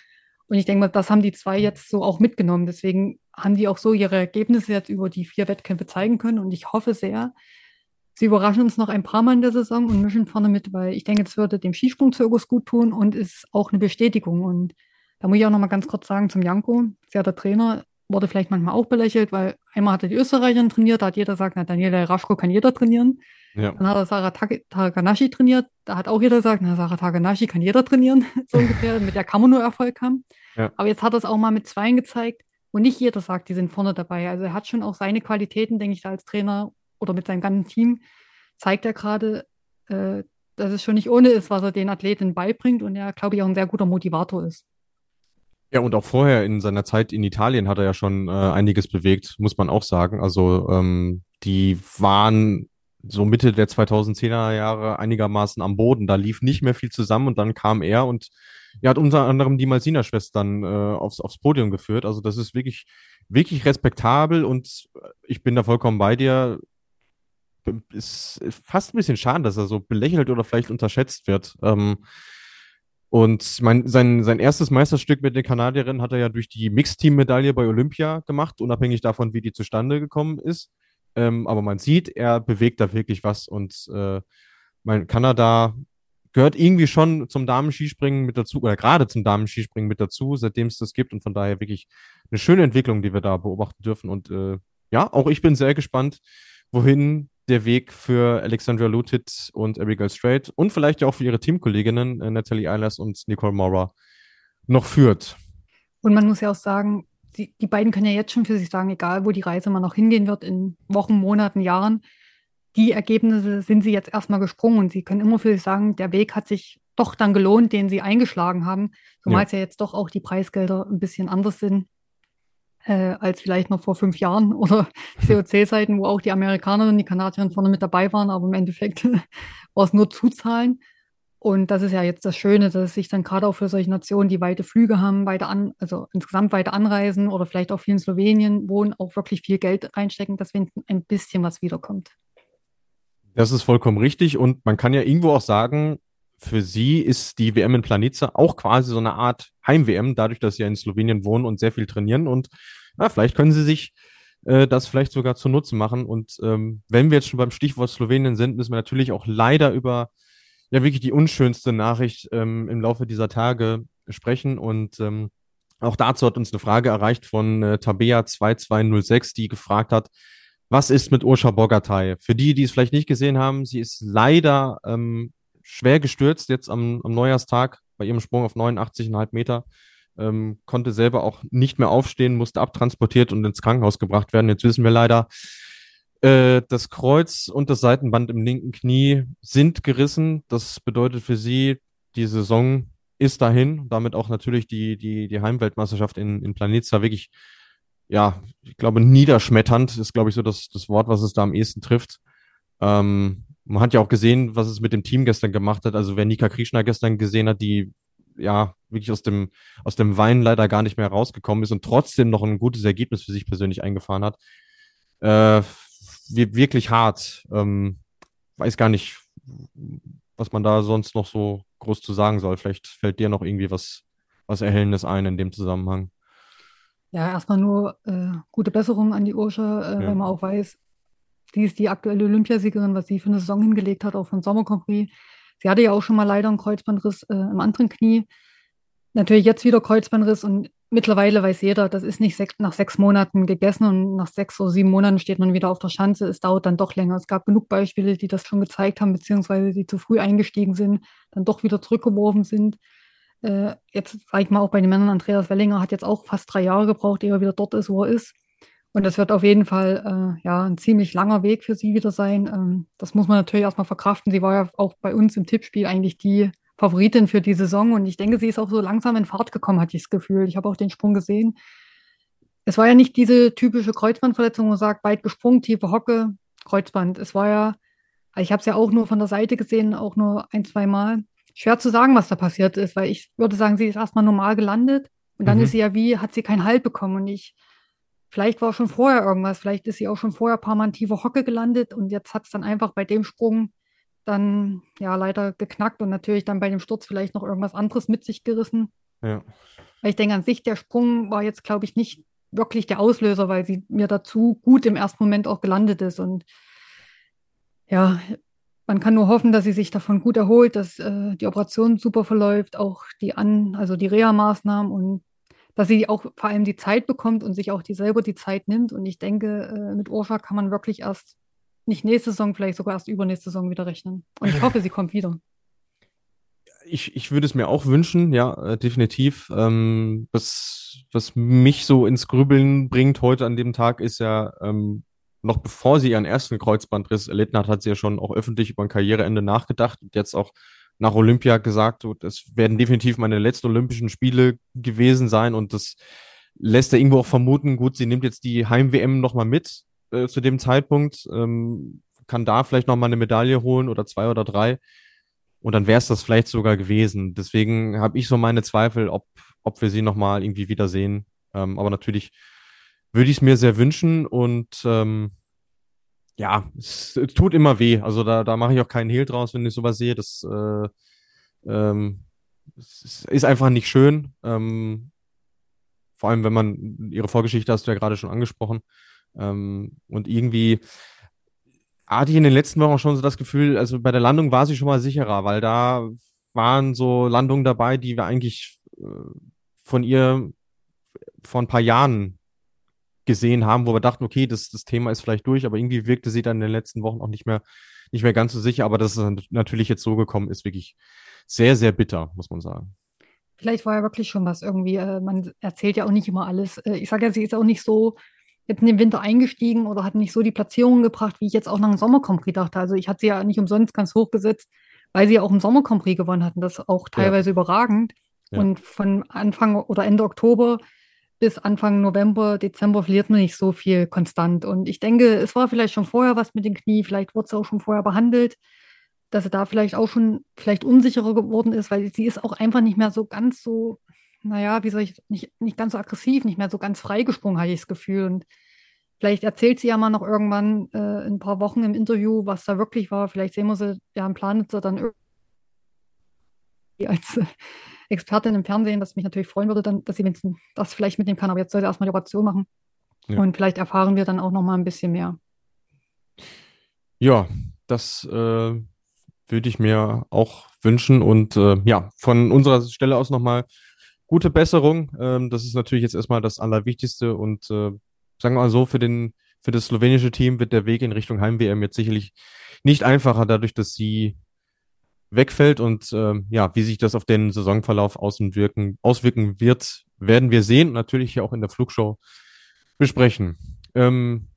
Und ich denke mal, das haben die zwei jetzt so auch mitgenommen. Deswegen haben die auch so ihre Ergebnisse jetzt über die vier Wettkämpfe zeigen können. Und ich hoffe sehr, sie überraschen uns noch ein paar Mal in der Saison und mischen vorne mit, weil ich denke, es würde dem Skisprungzirkus gut tun und ist auch eine Bestätigung. Und da muss ich auch noch mal ganz kurz sagen zum Janko, sehr der Trainer, wurde vielleicht manchmal auch belächelt, weil einmal hatte die Österreicherin trainiert, da hat jeder gesagt, na, Daniela Raschko kann jeder trainieren. Ja. Dann hat er Sarah Takanashi trainiert, da hat auch jeder gesagt, na, Sarah Takanashi kann jeder trainieren, so ungefähr. mit der kann man nur Erfolg haben. Ja. Aber jetzt hat er es auch mal mit Zweien gezeigt, wo nicht jeder sagt, die sind vorne dabei. Also er hat schon auch seine Qualitäten, denke ich, da als Trainer oder mit seinem ganzen Team, zeigt er gerade, äh, dass es schon nicht ohne ist, was er den Athleten beibringt und er, glaube ich, auch ein sehr guter Motivator ist. Ja, und auch vorher in seiner Zeit in Italien hat er ja schon äh, einiges bewegt, muss man auch sagen. Also ähm, die waren so Mitte der 2010er Jahre einigermaßen am Boden. Da lief nicht mehr viel zusammen und dann kam er und er hat unter anderem die Malsina-Schwestern äh, aufs, aufs Podium geführt. Also das ist wirklich, wirklich respektabel und ich bin da vollkommen bei dir. Ist fast ein bisschen schade, dass er so belächelt oder vielleicht unterschätzt wird. Ähm, und mein, sein, sein erstes Meisterstück mit den Kanadierinnen hat er ja durch die Mixteam-Medaille bei Olympia gemacht, unabhängig davon, wie die zustande gekommen ist. Ähm, aber man sieht, er bewegt da wirklich was und äh, mein Kanada gehört irgendwie schon zum Damenskispringen mit dazu, oder gerade zum Damenskispringen mit dazu, seitdem es das gibt und von daher wirklich eine schöne Entwicklung, die wir da beobachten dürfen. Und äh, ja, auch ich bin sehr gespannt, wohin der Weg für Alexandra Lutit und Abigail Strait und vielleicht auch für ihre Teamkolleginnen äh, Natalie Eilers und Nicole Maurer noch führt. Und man muss ja auch sagen, die, die beiden können ja jetzt schon für sich sagen, egal wo die Reise mal noch hingehen wird, in Wochen, Monaten, Jahren, die Ergebnisse sind sie jetzt erstmal gesprungen und sie können immer für sich sagen, der Weg hat sich doch dann gelohnt, den sie eingeschlagen haben, zumal ja. es ja jetzt doch auch die Preisgelder ein bisschen anders sind äh, als vielleicht noch vor fünf Jahren oder COC-Zeiten, wo auch die Amerikaner und die Kanadier vorne mit dabei waren, aber im Endeffekt war es nur Zuzahlen. Und das ist ja jetzt das Schöne, dass es sich dann gerade auch für solche Nationen, die weite Flüge haben, weite an, also insgesamt weite anreisen oder vielleicht auch viel in Slowenien wohnen, auch wirklich viel Geld reinstecken, dass wenn ein bisschen was wiederkommt. Das ist vollkommen richtig. Und man kann ja irgendwo auch sagen, für sie ist die WM in Planica auch quasi so eine Art Heim-WM, dadurch, dass sie ja in Slowenien wohnen und sehr viel trainieren. Und na, vielleicht können sie sich äh, das vielleicht sogar zunutze machen. Und ähm, wenn wir jetzt schon beim Stichwort Slowenien sind, müssen wir natürlich auch leider über ja wirklich die unschönste Nachricht ähm, im Laufe dieser Tage sprechen. Und ähm, auch dazu hat uns eine Frage erreicht von äh, Tabea 2206, die gefragt hat, was ist mit Urscha Bogatay? Für die, die es vielleicht nicht gesehen haben, sie ist leider ähm, schwer gestürzt jetzt am, am Neujahrstag bei ihrem Sprung auf 89,5 Meter. Ähm, konnte selber auch nicht mehr aufstehen, musste abtransportiert und ins Krankenhaus gebracht werden. Jetzt wissen wir leider, äh, das Kreuz und das Seitenband im linken Knie sind gerissen. Das bedeutet für sie, die Saison ist dahin. Damit auch natürlich die, die, die Heimweltmeisterschaft in, in Planitza wirklich, ja, ich glaube, niederschmetternd ist, glaube ich, so das, das Wort, was es da am ehesten trifft. Ähm, man hat ja auch gesehen, was es mit dem Team gestern gemacht hat. Also wer Nika Krishna gestern gesehen hat, die ja wirklich aus dem, aus dem Wein leider gar nicht mehr rausgekommen ist und trotzdem noch ein gutes Ergebnis für sich persönlich eingefahren hat. Äh, wirklich hart. Ähm, weiß gar nicht, was man da sonst noch so groß zu sagen soll. Vielleicht fällt dir noch irgendwie was, was Erhellendes ein in dem Zusammenhang. Ja, erstmal nur äh, gute Besserung an die Ursche, äh, ja. wenn man auch weiß, Sie ist die aktuelle Olympiasiegerin, was sie für eine Saison hingelegt hat, auch für den Sommer Grand Sie hatte ja auch schon mal leider einen Kreuzbandriss äh, im anderen Knie. Natürlich jetzt wieder Kreuzbandriss und mittlerweile weiß jeder, das ist nicht sech nach sechs Monaten gegessen und nach sechs oder sieben Monaten steht man wieder auf der Schanze. Es dauert dann doch länger. Es gab genug Beispiele, die das schon gezeigt haben, beziehungsweise die zu früh eingestiegen sind, dann doch wieder zurückgeworfen sind. Äh, jetzt sage ich mal auch bei den Männern, Andreas Wellinger hat jetzt auch fast drei Jahre gebraucht, ehe er wieder dort ist, wo er ist. Und das wird auf jeden Fall äh, ja, ein ziemlich langer Weg für sie wieder sein. Ähm, das muss man natürlich erstmal verkraften. Sie war ja auch bei uns im Tippspiel eigentlich die Favoritin für die Saison. Und ich denke, sie ist auch so langsam in Fahrt gekommen, hatte ich das Gefühl. Ich habe auch den Sprung gesehen. Es war ja nicht diese typische Kreuzbandverletzung, wo man sagt, weit gesprungen, tiefe Hocke, Kreuzband. Es war ja, ich habe es ja auch nur von der Seite gesehen, auch nur ein, zwei Mal. Schwer zu sagen, was da passiert ist, weil ich würde sagen, sie ist erstmal normal gelandet und dann mhm. ist sie ja wie, hat sie keinen Halt bekommen. Und ich, vielleicht war schon vorher irgendwas, vielleicht ist sie auch schon vorher ein paar Mal in tiefe Hocke gelandet und jetzt hat es dann einfach bei dem Sprung dann ja leider geknackt und natürlich dann bei dem Sturz vielleicht noch irgendwas anderes mit sich gerissen. Ja. Weil ich denke, an sich der Sprung war jetzt, glaube ich, nicht wirklich der Auslöser, weil sie mir dazu gut im ersten Moment auch gelandet ist. Und ja, man kann nur hoffen, dass sie sich davon gut erholt, dass äh, die Operation super verläuft, auch die an, also die Reha-Maßnahmen und dass sie auch vor allem die Zeit bekommt und sich auch die selber die Zeit nimmt. Und ich denke, äh, mit Urscha kann man wirklich erst nicht nächste Saison, vielleicht sogar erst übernächste Saison wieder rechnen. Und ich hoffe, sie kommt wieder. Ich, ich würde es mir auch wünschen, ja, äh, definitiv. Ähm, was, was mich so ins Grübeln bringt heute an dem Tag ist ja, ähm, noch bevor sie ihren ersten Kreuzbandriss erlitten hat, hat sie ja schon auch öffentlich über ein Karriereende nachgedacht und jetzt auch nach Olympia gesagt, es werden definitiv meine letzten Olympischen Spiele gewesen sein und das lässt er irgendwo auch vermuten, gut, sie nimmt jetzt die Heim-WM nochmal mit, äh, zu dem Zeitpunkt, ähm, kann da vielleicht nochmal eine Medaille holen oder zwei oder drei. Und dann wäre es das vielleicht sogar gewesen. Deswegen habe ich so meine Zweifel, ob, ob wir sie nochmal irgendwie wiedersehen. Ähm, aber natürlich würde ich es mir sehr wünschen und ähm, ja, es, es, tut immer weh. Also da, da mache ich auch keinen Hehl draus, wenn ich sowas sehe. Das äh, ähm, ist einfach nicht schön. Ähm, vor allem, wenn man ihre Vorgeschichte hast du ja gerade schon angesprochen. Ähm, und irgendwie hatte ich in den letzten Wochen schon so das Gefühl, also bei der Landung war sie schon mal sicherer, weil da waren so Landungen dabei, die wir eigentlich äh, von ihr vor ein paar Jahren gesehen haben, wo wir dachten, okay, das, das Thema ist vielleicht durch, aber irgendwie wirkte sie dann in den letzten Wochen auch nicht mehr, nicht mehr ganz so sicher. Aber dass es natürlich jetzt so gekommen ist, wirklich sehr, sehr bitter, muss man sagen. Vielleicht war ja wirklich schon was irgendwie. Äh, man erzählt ja auch nicht immer alles. Äh, ich sage ja, sie ist auch nicht so jetzt in den Winter eingestiegen oder hat nicht so die Platzierung gebracht, wie ich jetzt auch nach dem Sommercompris dachte. Also ich hatte sie ja nicht umsonst ganz hoch gesetzt, weil sie ja auch im Sommercompris gewonnen hatten. Das auch teilweise ja. überragend. Ja. Und von Anfang oder Ende Oktober bis Anfang November, Dezember verliert man nicht so viel konstant. Und ich denke, es war vielleicht schon vorher was mit dem Knie, vielleicht wurde es auch schon vorher behandelt, dass sie da vielleicht auch schon vielleicht unsicherer geworden ist, weil sie ist auch einfach nicht mehr so ganz so naja, wie soll ich, nicht, nicht ganz so aggressiv, nicht mehr so ganz freigesprungen, hatte ich das Gefühl. Und vielleicht erzählt sie ja mal noch irgendwann äh, in ein paar Wochen im Interview, was da wirklich war. Vielleicht sehen wir sie ja im Planitzer dann als äh, Expertin im Fernsehen, was mich natürlich freuen würde, dann, dass sie das vielleicht mitnehmen kann. Aber jetzt soll sie erstmal die Operation machen. Ja. Und vielleicht erfahren wir dann auch noch mal ein bisschen mehr. Ja, das äh, würde ich mir auch wünschen. Und äh, ja, von unserer Stelle aus nochmal gute Besserung. Ähm, das ist natürlich jetzt erstmal das Allerwichtigste und äh, sagen wir mal so, für den für das slowenische Team wird der Weg in Richtung Heim-WM jetzt sicherlich nicht einfacher, dadurch, dass sie wegfällt und äh, ja, wie sich das auf den Saisonverlauf auswirken, auswirken wird, werden wir sehen und natürlich hier auch in der Flugshow besprechen. Ähm,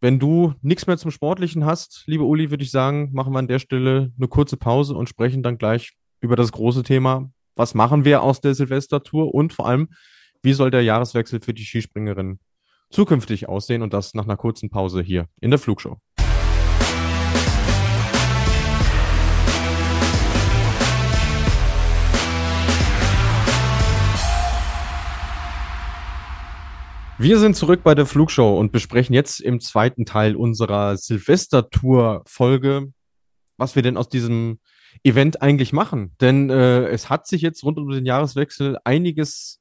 wenn du nichts mehr zum Sportlichen hast, liebe Uli, würde ich sagen, machen wir an der Stelle eine kurze Pause und sprechen dann gleich über das große Thema was machen wir aus der Silvestertour und vor allem, wie soll der Jahreswechsel für die Skispringerin zukünftig aussehen und das nach einer kurzen Pause hier in der Flugshow. Wir sind zurück bei der Flugshow und besprechen jetzt im zweiten Teil unserer Silvestertour-Folge, was wir denn aus diesem Event eigentlich machen. Denn äh, es hat sich jetzt rund um den Jahreswechsel einiges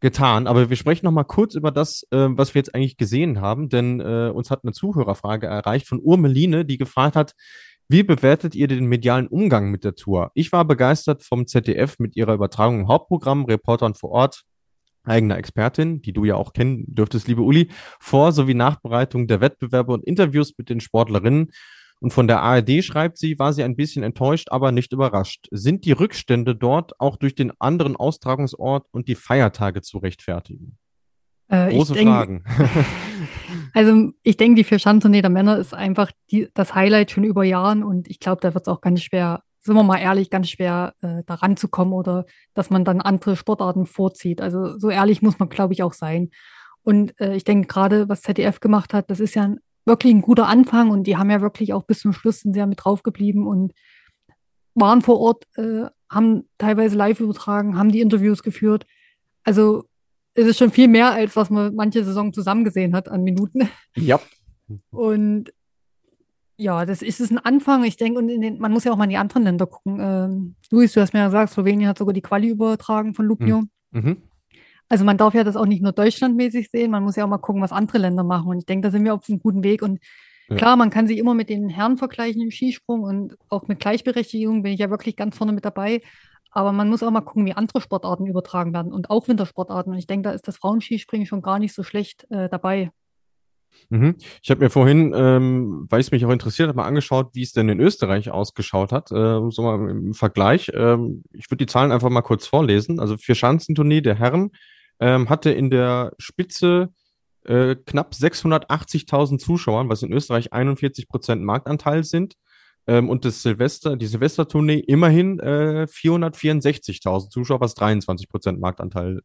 getan. Aber wir sprechen noch mal kurz über das, äh, was wir jetzt eigentlich gesehen haben. Denn äh, uns hat eine Zuhörerfrage erreicht von Urmeline, die gefragt hat, wie bewertet ihr den medialen Umgang mit der Tour? Ich war begeistert vom ZDF mit ihrer Übertragung im Hauptprogramm, Reportern vor Ort, eigener Expertin, die du ja auch kennen dürftest, liebe Uli, vor sowie Nachbereitung der Wettbewerbe und Interviews mit den Sportlerinnen und von der ARD schreibt sie, war sie ein bisschen enttäuscht, aber nicht überrascht. Sind die Rückstände dort auch durch den anderen Austragungsort und die Feiertage zu rechtfertigen? Äh, Große denk- Fragen. Also ich denke, die Vierschanzentournee der Männer ist einfach die, das Highlight schon über Jahren und ich glaube, da wird es auch ganz schwer, sind wir mal ehrlich, ganz schwer äh, da ranzukommen oder dass man dann andere Sportarten vorzieht. Also so ehrlich muss man, glaube ich, auch sein. Und äh, ich denke gerade, was ZDF gemacht hat, das ist ja ein, wirklich ein guter Anfang und die haben ja wirklich auch bis zum Schluss sind ja mit drauf geblieben und waren vor Ort, äh, haben teilweise live übertragen, haben die Interviews geführt. Also es ist schon viel mehr, als was man manche Saison zusammen gesehen hat an Minuten. Ja. Und ja, das ist es ein Anfang. Ich denke, und den, man muss ja auch mal in die anderen Länder gucken. Ähm, Luis, du hast mir ja gesagt, Slowenien hat sogar die Quali übertragen von Lubnio. Mhm. Also man darf ja das auch nicht nur deutschlandmäßig sehen, man muss ja auch mal gucken, was andere Länder machen. Und ich denke, da sind wir auf einem guten Weg. Und Ja. klar, man kann sich immer mit den Herren vergleichen im Skisprung und auch mit Gleichberechtigung bin ich ja wirklich ganz vorne mit dabei. Aber man muss auch mal gucken, wie andere Sportarten übertragen werden und auch Wintersportarten. Und ich denke, da ist das Frauenskispringen schon gar nicht so schlecht äh, dabei. Mhm. Ich habe mir vorhin, ähm, weil es mich auch interessiert hat, mal angeschaut, wie es denn in Österreich ausgeschaut hat. Äh, so mal im Vergleich. Ähm, ich würde die Zahlen einfach mal kurz vorlesen. Also vier Schanzentournee der Herren ähm, hatte in der Spitze äh, knapp 680.000 Zuschauern, was in Österreich 41 Prozent Marktanteil sind. Ähm, und das Silvester, die Silvestertournee immerhin äh, 464.000 Zuschauer, was 23 Prozent Marktanteil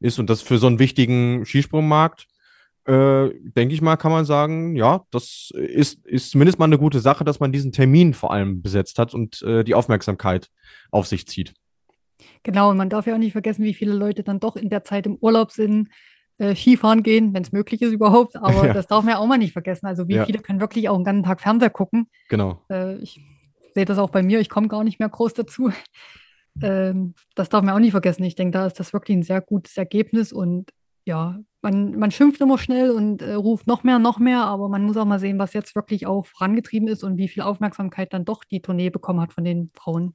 ist. Und das für so einen wichtigen Skisprungmarkt äh, denke ich mal, kann man sagen, ja, das ist, ist zumindest mal eine gute Sache, dass man diesen Termin vor allem besetzt hat und äh, die Aufmerksamkeit auf sich zieht. Genau, und man darf ja auch nicht vergessen, wie viele Leute dann doch in der Zeit im Urlaub sind, äh, Skifahren gehen, wenn es möglich ist überhaupt. Aber Ja. das darf man ja auch mal nicht vergessen. Also wie Ja. viele können wirklich auch einen ganzen Tag Fernseher gucken? Genau. Äh, ich sehe das auch bei mir, ich komme gar nicht mehr groß dazu. Ähm, das darf man auch nicht vergessen. Ich denke, da ist das wirklich ein sehr gutes Ergebnis und ja, man, man schimpft immer schnell und äh, ruft noch mehr, noch mehr, aber man muss auch mal sehen, was jetzt wirklich auch vorangetrieben ist und wie viel Aufmerksamkeit dann doch die Tournee bekommen hat von den Frauen.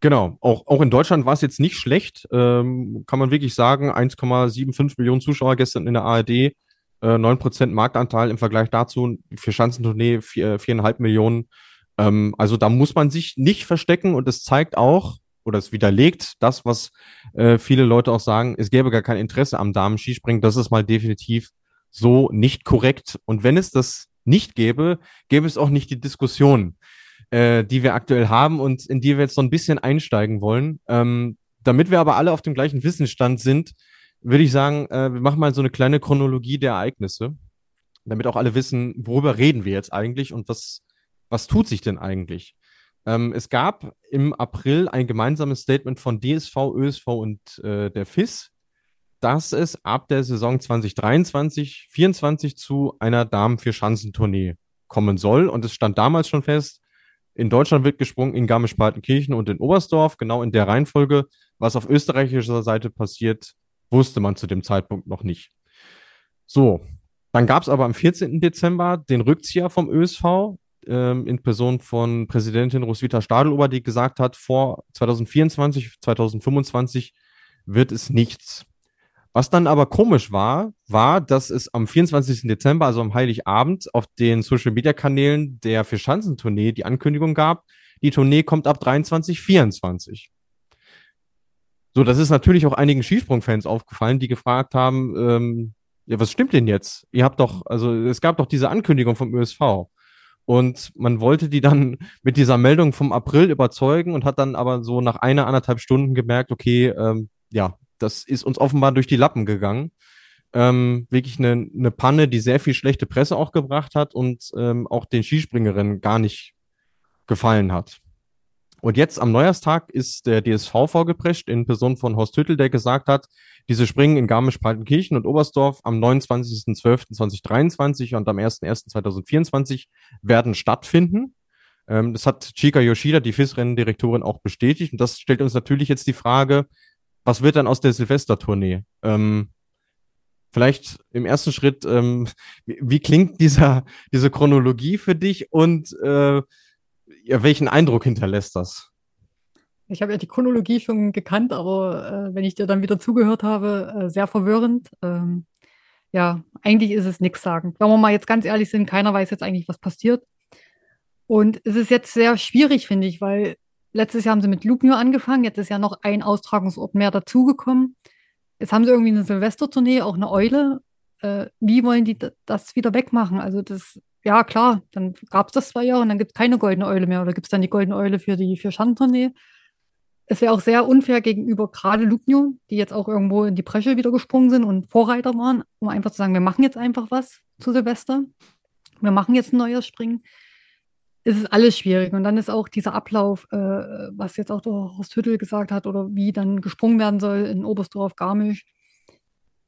Genau. Auch, auch in Deutschland war es jetzt nicht schlecht. Ähm, kann man wirklich sagen, 1,75 Millionen Zuschauer gestern in der ARD, äh, 9% Marktanteil im Vergleich dazu, für Schanzentournee vier- 4,5 Millionen. Ähm, also da muss man sich nicht verstecken und es zeigt auch, oder es widerlegt das, was äh, viele Leute auch sagen, es gäbe gar kein Interesse am Damen-Skispringen. Das ist mal definitiv so nicht korrekt. Und wenn es das nicht gäbe, gäbe es auch nicht die Diskussion, äh, die wir aktuell haben und in die wir jetzt so ein bisschen einsteigen wollen. Ähm, damit wir aber alle auf dem gleichen Wissensstand sind, würde ich sagen, äh, wir machen mal so eine kleine Chronologie der Ereignisse, damit auch alle wissen, worüber reden wir jetzt eigentlich und was, was tut sich denn eigentlich? Ähm, es gab im April ein gemeinsames Statement von DSV, ÖSV und äh, der FIS, dass es ab der Saison 2023, 2024 zu einer Damen-Vier-Schanzentournee kommen soll. Und es stand damals schon fest, in Deutschland wird gesprungen, in Garmisch-Partenkirchen und in Oberstdorf, genau in der Reihenfolge. Was auf österreichischer Seite passiert, wusste man zu dem Zeitpunkt noch nicht. So, dann gab es aber am 14. Dezember den Rückzieher vom ÖSV ähm, in Person von Präsidentin Roswitha Stadelober, die gesagt hat, vor 2024, 2025 wird es nichts. Was dann aber komisch war, war, dass es am 24. Dezember, also am Heiligabend, auf den Social-Media-Kanälen der Vierschanzentournee die Ankündigung gab, die Tournee kommt ab 23, 24. So, das ist natürlich auch einigen Skisprung-Fans aufgefallen, die gefragt haben, ähm, ja, was stimmt denn jetzt? Ihr habt doch, also es gab doch diese Ankündigung vom ÖSV. Und man wollte die dann mit dieser Meldung vom April überzeugen und hat dann aber so nach einer, anderthalb Stunden gemerkt, okay, ähm, ja, das ist uns offenbar durch die Lappen gegangen. Ähm, wirklich eine, eine Panne, die sehr viel schlechte Presse auch gebracht hat und ähm, auch den Skispringerinnen gar nicht gefallen hat. Und jetzt am Neujahrstag ist der DSV vorgeprescht in Person von Horst Hüttel, der gesagt hat, diese Springen in Garmisch-Partenkirchen und Oberstdorf am 29.12.2023 und am 01.01.2024 werden stattfinden. Ähm, das hat Chika Yoshida, die FIS-Renndirektorin, auch bestätigt. Und das stellt uns natürlich jetzt die Frage, was wird dann aus der Silvestertournee? Ähm, vielleicht im ersten Schritt, ähm, wie, wie, klingt dieser, diese Chronologie für dich und äh, ja, welchen Eindruck hinterlässt das? Ich habe ja die Chronologie schon gekannt, aber äh, wenn ich dir dann wieder zugehört habe, äh, sehr verwirrend. Ähm, ja, eigentlich ist es nichts sagen. Wenn wir mal jetzt ganz ehrlich sind, keiner weiß jetzt eigentlich, was passiert. Und es ist jetzt sehr schwierig, finde ich, weil letztes Jahr haben sie mit Lubnio angefangen, jetzt ist ja noch ein Austragungsort mehr dazugekommen. jetzt haben sie irgendwie eine Silvestertournee, auch eine Eule. Äh, wie wollen die das wieder wegmachen? Also das, ja klar, dann gab es das zwei Jahre und dann gibt es keine goldene Eule mehr oder gibt es dann die goldene Eule für die für Schanzentournee? Es wäre auch sehr unfair gegenüber gerade Lugno, die jetzt auch irgendwo in die Bresche wieder gesprungen sind und Vorreiter waren, um einfach zu sagen, wir machen jetzt einfach was zu Silvester. Wir machen jetzt ein neues Springen ist es alles schwierig. Und dann ist auch dieser Ablauf, äh, was jetzt auch der Horst Hüttel gesagt hat, oder wie dann gesprungen werden soll in Oberstdorf, Garmisch,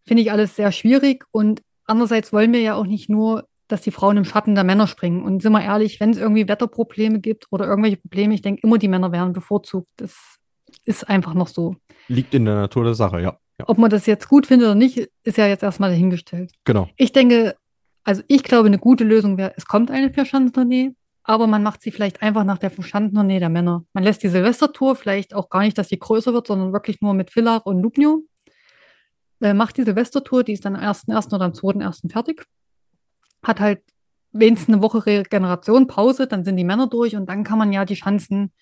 finde ich alles sehr schwierig. Und andererseits wollen wir ja auch nicht nur, dass die Frauen im Schatten der Männer springen. Und sind wir ehrlich, wenn es irgendwie Wetterprobleme gibt oder irgendwelche Probleme, ich denke immer, die Männer werden bevorzugt. Das ist einfach noch so. Liegt in der Natur der Sache, ja. ja. Ob man das jetzt gut findet oder nicht, ist ja jetzt erstmal dahingestellt. Genau. Ich denke, also ich glaube, eine gute Lösung wäre, es kommt eine Vierschanzentournee aber man macht sie vielleicht einfach nach der Verschandentournee der Männer. Man lässt die Silvestertour vielleicht auch gar nicht, dass sie größer wird, sondern wirklich nur mit Villach und Lubnio. Äh, macht die Silvestertour, die ist dann am 1.1. oder am 2.1. fertig. Hat halt wenigstens eine Woche Regeneration, Pause, dann sind die Männer durch und dann kann man ja die Schanzen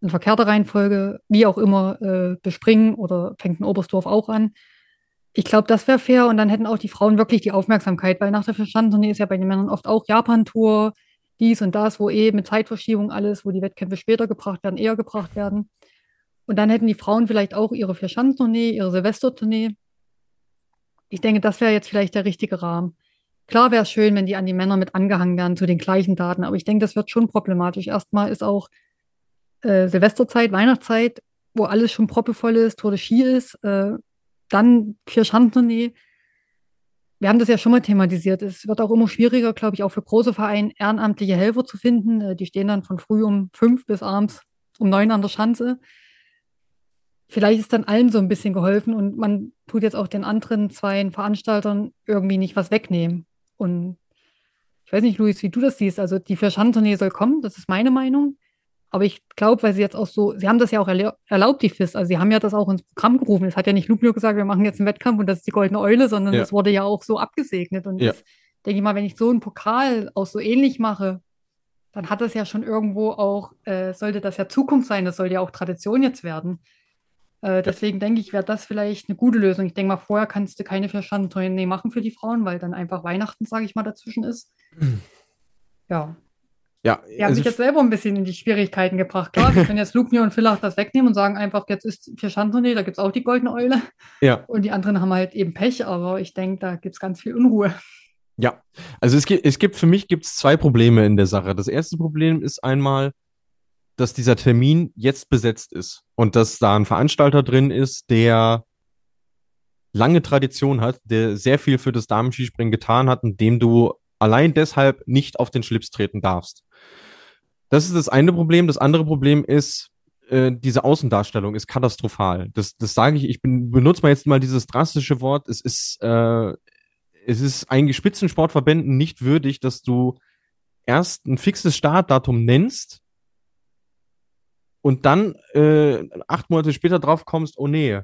in verkehrter Reihenfolge, wie auch immer, äh, bespringen oder fängt ein Oberstdorf auch an. Ich glaube, das wäre fair und dann hätten auch die Frauen wirklich die Aufmerksamkeit, weil nach der Verstandentournee ist ja bei den Männern oft auch Japan-Tour, dies und das, wo eben mit Zeitverschiebung alles, wo die Wettkämpfe später gebracht werden, eher gebracht werden. Und dann hätten die Frauen vielleicht auch ihre Vierschanzentournee, ihre Silvestertournee. Ich denke, das wäre jetzt vielleicht der richtige Rahmen. Klar wäre es schön, wenn die an die Männer mit angehangen werden zu den gleichen Daten, aber ich denke, das wird schon problematisch. Erstmal ist auch äh, Silvesterzeit, Weihnachtszeit, wo alles schon proppevoll ist, Tour de Ski ist, äh, dann Vierschanzentournee wir haben das ja schon mal thematisiert. Es wird auch immer schwieriger, glaube ich, auch für große Vereine ehrenamtliche Helfer zu finden. Äh, die stehen dann von früh um fünf bis abends um neun an der Schanze. Vielleicht ist dann allen so ein bisschen geholfen und man tut jetzt auch den anderen zwei Veranstaltern irgendwie nicht was wegnehmen. Und ich weiß nicht, Luis, wie du das siehst. Also die Vierschanzentournee soll kommen, das ist meine Meinung. Aber ich glaube, weil sie jetzt auch so, sie haben das ja auch erlaubt, die FIS. Also sie haben ja das auch ins Programm gerufen. Es hat ja nicht Lubio gesagt, wir machen jetzt einen Wettkampf und das ist die goldene Eule, sondern ja. das wurde ja auch so abgesegnet. Und ja. das denke ich mal, wenn ich so einen Pokal auch so ähnlich mache, dann hat das ja schon irgendwo auch, äh, sollte das ja Zukunft sein, das soll ja auch Tradition jetzt werden. Äh, deswegen ja. denke ich, wäre das vielleicht eine gute Lösung. Ich denke mal, vorher kannst du keine Verstandtournee machen für die Frauen, weil dann einfach Weihnachten, sage ich mal, dazwischen ist. Ja. Ja, die haben also sich jetzt selber ein bisschen in die Schwierigkeiten gebracht. Klar, wir können jetzt Lugner und Villach das wegnehmen und sagen einfach, jetzt ist Vierschanzentournee, da gibt es auch die goldene Eule. Ja. Und die anderen haben halt eben Pech, aber ich denke, da gibt es ganz viel Unruhe. Ja, also es gibt, es gibt für mich gibt es zwei Probleme in der Sache. Das erste Problem ist einmal, dass dieser Termin jetzt besetzt ist und dass da ein Veranstalter drin ist, der lange Tradition hat, der sehr viel für das Damenskispringen getan hat und dem du allein deshalb nicht auf den Schlips treten darfst. Das ist das eine Problem. Das andere Problem ist, äh, diese Außendarstellung ist katastrophal. Das, das sage ich, ich bin, benutze mal jetzt mal dieses drastische Wort. Es ist, äh, es ist eigentlich Spitzensportverbänden nicht würdig, dass du erst ein fixes Startdatum nennst und dann äh, acht Monate später drauf kommst, oh nee,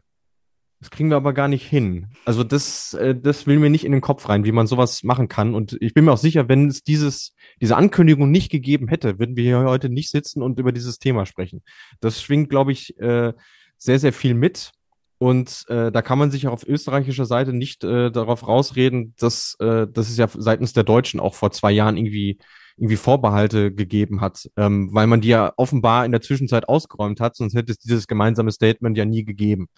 das kriegen wir aber gar nicht hin. Also das, äh, das will mir nicht in den Kopf rein, wie man sowas machen kann. Und ich bin mir auch sicher, wenn es dieses, diese Ankündigung nicht gegeben hätte, würden wir hier heute nicht sitzen und über dieses Thema sprechen. Das schwingt, glaube ich, äh, sehr, sehr viel mit. Und äh, da kann man sich auch auf österreichischer Seite nicht äh, darauf rausreden, dass, äh, dass es ja seitens der Deutschen auch vor zwei Jahren irgendwie irgendwie Vorbehalte gegeben hat, ähm, weil man die ja offenbar in der Zwischenzeit ausgeräumt hat, sonst hätte es dieses gemeinsame Statement ja nie gegeben.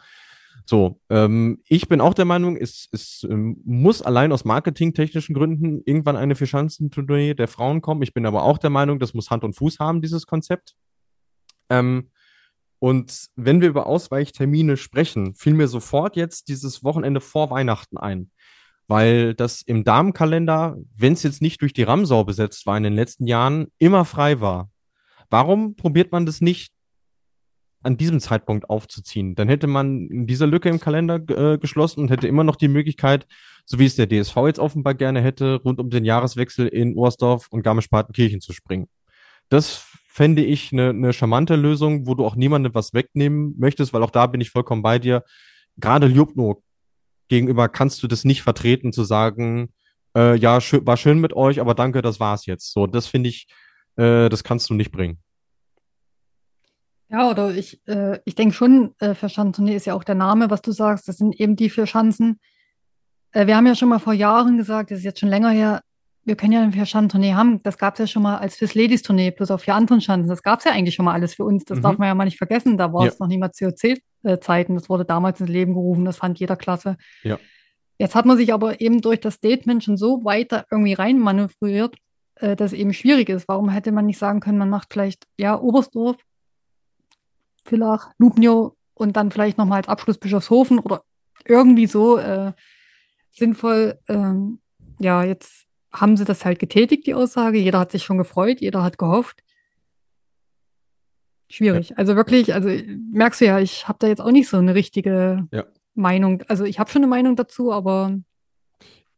So, ähm, ich bin auch der Meinung, es, es ähm, muss allein aus marketingtechnischen Gründen irgendwann eine Vierschanzentournee der Frauen kommen. Ich bin aber auch der Meinung, das muss Hand und Fuß haben, dieses Konzept. Ähm, und wenn wir über Ausweichtermine sprechen, fiel mir sofort jetzt dieses Wochenende vor Weihnachten ein. Weil das im Damenkalender, wenn es jetzt nicht durch die Ramsau besetzt war in den letzten Jahren, immer frei war. Warum probiert man das nicht an diesem Zeitpunkt aufzuziehen. Dann hätte man diese Lücke im Kalender äh, geschlossen und hätte immer noch die Möglichkeit, so wie es der DSV jetzt offenbar gerne hätte, rund um den Jahreswechsel in Orsdorf und Garmisch-Partenkirchen zu springen. Das fände ich eine ne charmante Lösung, wo du auch niemandem was wegnehmen möchtest, weil auch da bin ich vollkommen bei dir. Gerade Ljubno gegenüber kannst du das nicht vertreten, zu sagen, äh, ja, schön, war schön mit euch, aber danke, das war's jetzt. So, das finde ich, äh, das kannst du nicht bringen. Ja, oder ich, äh, ich denke schon, äh, Verschanztournee ist ja auch der Name, was du sagst. Das sind eben die vier Schanzen. Äh, wir haben ja schon mal vor Jahren gesagt, das ist jetzt schon länger her, wir können ja eine Vier-Schanzentournee haben. Das gab es ja schon mal als fürs Ladies-Tournee, plus auf vier anderen Schanzen. Das gab es ja eigentlich schon mal alles für uns. Das Mhm. darf man ja mal nicht vergessen. Da war Ja. es noch nicht mal COC-Zeiten. Das wurde damals ins Leben gerufen. Das fand jeder klasse. Ja. Jetzt hat man sich aber eben durch das Statement schon so weiter irgendwie reinmanövriert, äh, dass es eben schwierig ist. Warum hätte man nicht sagen können, man macht vielleicht, ja, Oberstdorf, Villach, Lubnio und dann vielleicht nochmal als Abschluss Bischofshofen oder irgendwie so äh, sinnvoll. Ähm, ja, jetzt haben sie das halt getätigt, die Aussage. Jeder hat sich schon gefreut, jeder hat gehofft. Schwierig. Also wirklich, also merkst du ja, ich habe da jetzt auch nicht so eine richtige Ja. Meinung. Also ich habe schon eine Meinung dazu, aber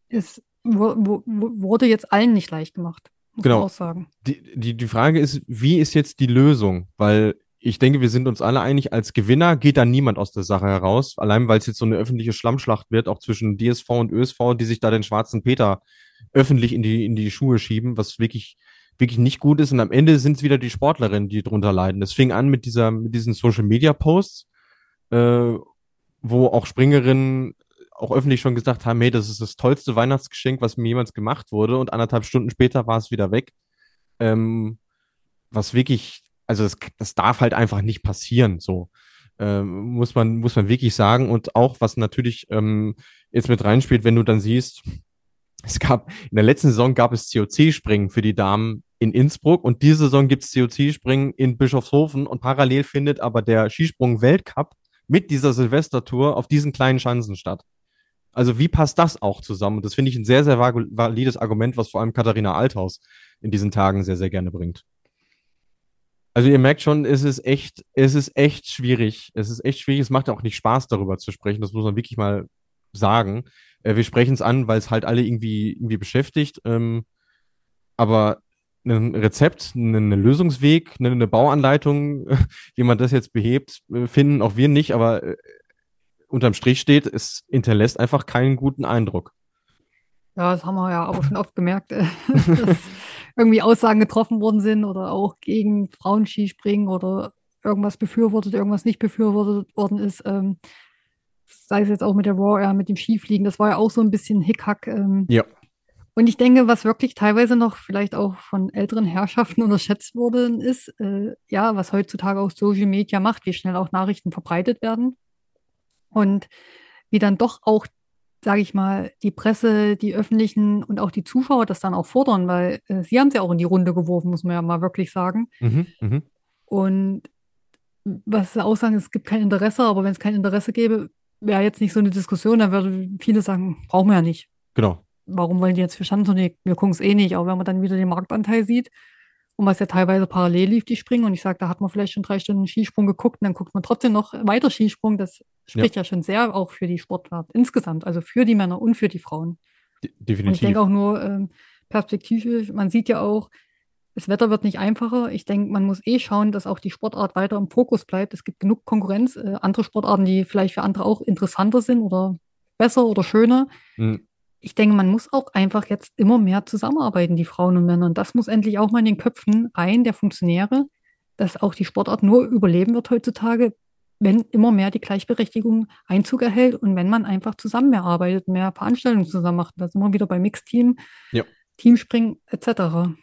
es wu- wu- wu- wurde jetzt allen nicht leicht gemacht, muss Genau. man auch sagen. Die, die, die Frage ist, wie ist jetzt die Lösung? Weil ich denke, wir sind uns alle einig, als Gewinner geht da niemand aus der Sache heraus. Allein weil es jetzt so eine öffentliche Schlammschlacht wird, auch zwischen DSV und ÖSV, die sich da den schwarzen Peter öffentlich in die, in die Schuhe schieben, was wirklich, wirklich nicht gut ist. Und am Ende sind es wieder die Sportlerinnen, die drunter leiden. Das fing an mit dieser, mit diesen Social Media Posts, äh, wo auch Springerinnen auch öffentlich schon gesagt haben, hey, das ist das tollste Weihnachtsgeschenk, was mir jemals gemacht wurde. Und anderthalb Stunden später war es wieder weg. Ähm, was wirklich, also das, das darf halt einfach nicht passieren, so. Ähm, muss man, muss man wirklich sagen. Und auch, was natürlich ähm, jetzt mit reinspielt, wenn du dann siehst, es gab, in der letzten Saison gab es COC-Springen für die Damen in Innsbruck und diese Saison gibt es COC-Springen in Bischofshofen und parallel findet aber der Skisprung-Weltcup mit dieser Silvestertour auf diesen kleinen Schanzen statt. Also wie passt das auch zusammen? Und das finde ich ein sehr, sehr valides Argument, was vor allem Katharina Althaus in diesen Tagen sehr, sehr gerne bringt. Also ihr merkt schon, es ist echt, es ist echt schwierig. Es ist echt schwierig. Es macht auch nicht Spaß, darüber zu sprechen. Das muss man wirklich mal sagen. Äh, wir sprechen es an, weil es halt alle irgendwie, irgendwie beschäftigt. Ähm, aber ein Rezept, einen Lösungsweg, eine, eine Bauanleitung, wie man das jetzt behebt, äh, finden auch wir nicht. Aber äh, unterm Strich steht, es hinterlässt einfach keinen guten Eindruck. Ja, das haben wir ja aber schon oft gemerkt, dass irgendwie Aussagen getroffen worden sind oder auch gegen Frauenskispringen oder irgendwas befürwortet, irgendwas nicht befürwortet worden ist. Ähm, sei es jetzt auch mit der Raw Air, mit dem Skifliegen, das war ja auch so ein bisschen Hickhack. Ähm, Ja. Und ich denke, was wirklich teilweise noch vielleicht auch von älteren Herrschaften unterschätzt worden ist, äh, ja, was heutzutage auch Social Media macht, wie schnell auch Nachrichten verbreitet werden und wie dann doch auch, sage ich mal, die Presse, die Öffentlichen und auch die Zuschauer das dann auch fordern, weil äh, sie haben es ja auch in die Runde geworfen, muss man ja mal wirklich sagen. Mhm, mhm. Und was sie auch sagen, es gibt kein Interesse, aber wenn es kein Interesse gäbe, wäre jetzt nicht so eine Diskussion, dann würden viele sagen, brauchen wir ja nicht. Genau. Warum wollen die jetzt für Schanzentournee? Wir gucken es eh nicht, aber wenn man dann wieder den Marktanteil sieht und was ja teilweise parallel lief, die Springen, und ich sage, da hat man vielleicht schon drei Stunden Skisprung geguckt und dann guckt man trotzdem noch weiter Skisprung, das spricht ja, schon sehr auch für die Sportart insgesamt, also für die Männer und für die Frauen. De- Und ich Definitiv. denke auch nur ähm, perspektivisch, man sieht ja auch, das Wetter wird nicht einfacher. Ich denke, man muss eh schauen, dass auch die Sportart weiter im Fokus bleibt. Es gibt genug Konkurrenz, äh, andere Sportarten, die vielleicht für andere auch interessanter sind oder besser oder schöner. Mhm. Ich denke, man muss auch einfach jetzt immer mehr zusammenarbeiten, die Frauen und Männer. Und das muss endlich auch mal in den Köpfen rein der Funktionäre, dass auch die Sportart nur überleben wird heutzutage, wenn immer mehr die Gleichberechtigung Einzug erhält und wenn man einfach zusammen mehr arbeitet, mehr Veranstaltungen zusammen macht. Da sind wir wieder bei Mixteam, Ja. Teamspringen etc.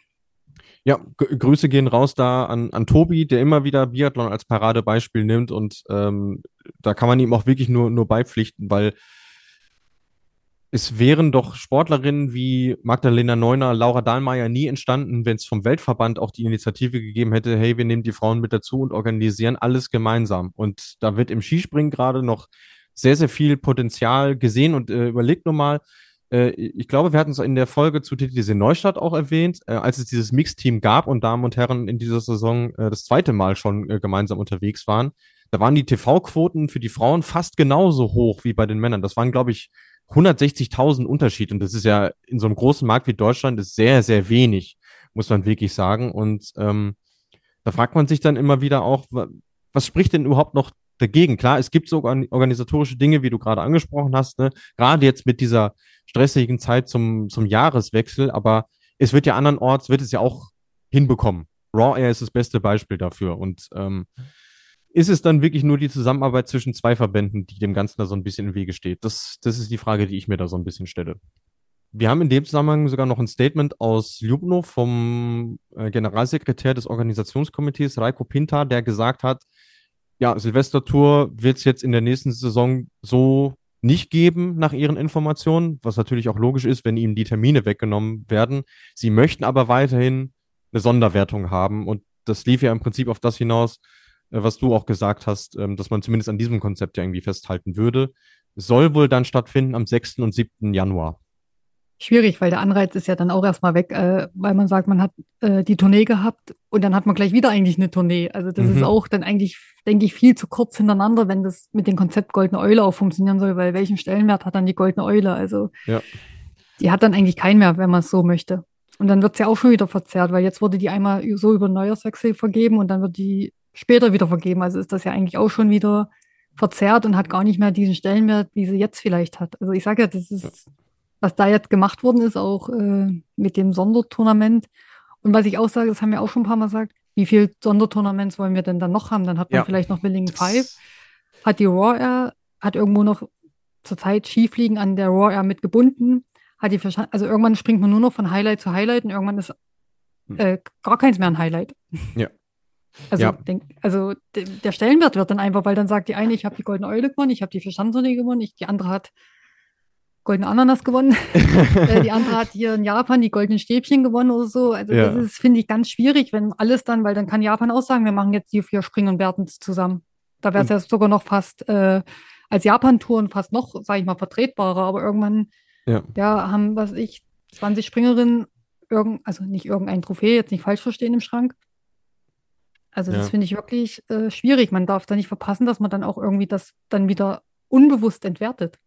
Ja, Grüße gehen raus da an, an Tobi, der immer wieder Biathlon als Paradebeispiel nimmt und ähm, da kann man ihm auch wirklich nur, nur beipflichten, weil es wären doch Sportlerinnen wie Magdalena Neuner, Laura Dahlmeier nie entstanden, wenn es vom Weltverband auch die Initiative gegeben hätte, hey, wir nehmen die Frauen mit dazu und organisieren alles gemeinsam. Und da wird im Skispringen gerade noch sehr, sehr viel Potenzial gesehen und äh, überlegt nur mal, äh, ich glaube, wir hatten es in der Folge zu TTC Neustadt auch erwähnt, äh, als es dieses Mixteam gab und Damen und Herren in dieser Saison äh, das zweite Mal schon äh, gemeinsam unterwegs waren. Da waren die TV-Quoten für die Frauen fast genauso hoch wie bei den Männern. Das waren, glaube ich, 160.000 Unterschied. Und das ist ja in so einem großen Markt wie Deutschland ist sehr, sehr wenig, muss man wirklich sagen. Und ähm, da fragt man sich dann immer wieder auch, wa- was spricht denn überhaupt noch dagegen? Klar, es gibt so organ- organisatorische Dinge, wie du gerade angesprochen hast, ne? Gerade jetzt mit dieser stressigen Zeit zum, zum Jahreswechsel, aber es wird ja andernorts, wird es ja auch hinbekommen. Raw Air ist das beste Beispiel dafür. Und ähm, ist es dann wirklich nur die Zusammenarbeit zwischen zwei Verbänden, die dem Ganzen da so ein bisschen im Wege steht? Das, das ist die Frage, die ich mir da so ein bisschen stelle. Wir haben in dem Zusammenhang sogar noch ein Statement aus Ljubno vom äh, Generalsekretär des Organisationskomitees, Raiko Pinta, der gesagt hat, ja, Silvestertour wird es jetzt in der nächsten Saison so nicht geben nach ihren Informationen, was natürlich auch logisch ist, wenn ihnen die Termine weggenommen werden. Sie möchten aber weiterhin eine Sonderwertung haben und das lief ja im Prinzip auf das hinaus, äh, was du auch gesagt hast, ähm, dass man zumindest an diesem Konzept ja irgendwie festhalten würde. Soll wohl dann stattfinden am 6. und 7. Januar schwierig, weil der Anreiz ist ja dann auch erstmal weg, äh, weil man sagt, man hat äh, die Tournee gehabt und dann hat man gleich wieder eigentlich eine Tournee. Also das mhm. ist auch dann eigentlich, denke ich, viel zu kurz hintereinander, wenn das mit dem Konzept Goldene Eule auch funktionieren soll, weil welchen Stellenwert hat dann die Goldene Eule? Also ja. die hat dann eigentlich keinen mehr, wenn man es so möchte. Und dann wird es ja auch schon wieder verzerrt, weil jetzt wurde die einmal so über Neujahrswechsel vergeben und dann wird die später wieder vergeben. Also ist das ja eigentlich auch schon wieder verzerrt und hat gar nicht mehr diesen Stellenwert, wie sie jetzt vielleicht hat. Also ich sage ja, das ist was da jetzt gemacht worden ist, auch äh, mit dem Sondertournament. Und was ich auch sage, das haben wir auch schon ein paar Mal gesagt, wie viele Sondertournaments wollen wir denn dann noch haben? Dann hat man ja. vielleicht noch Willingen Five, hat die Raw Air, hat irgendwo noch zurzeit Skifliegen an der Raw Air mitgebunden, hat die also irgendwann springt man nur noch von Highlight zu Highlight und irgendwann ist hm. äh, gar keins mehr ein Highlight. Ja. Also, ja. denk, also der Stellenwert wird dann einfach, weil dann sagt die eine, ich habe die Goldene Eule gewonnen, ich habe die Verstandstournee gewonnen, ich, die andere hat goldene Ananas gewonnen. Äh, die andere hat hier in Japan die goldenen Stäbchen gewonnen oder so. Also ja. das ist, finde ich, ganz schwierig, wenn alles dann, weil dann kann Japan auch sagen, wir machen jetzt die vier Springen und werten zusammen. Da wäre es ja sogar noch fast äh, als Japan-Touren fast noch, sage ich mal, vertretbarer. Aber irgendwann, ja, ja haben, was ich, 20 Springerinnen, irgend, also nicht irgendein Trophäe, jetzt nicht falsch verstehen im Schrank. Also das ja. finde ich wirklich äh, schwierig. Man darf da nicht verpassen, dass man dann auch irgendwie das dann wieder unbewusst entwertet.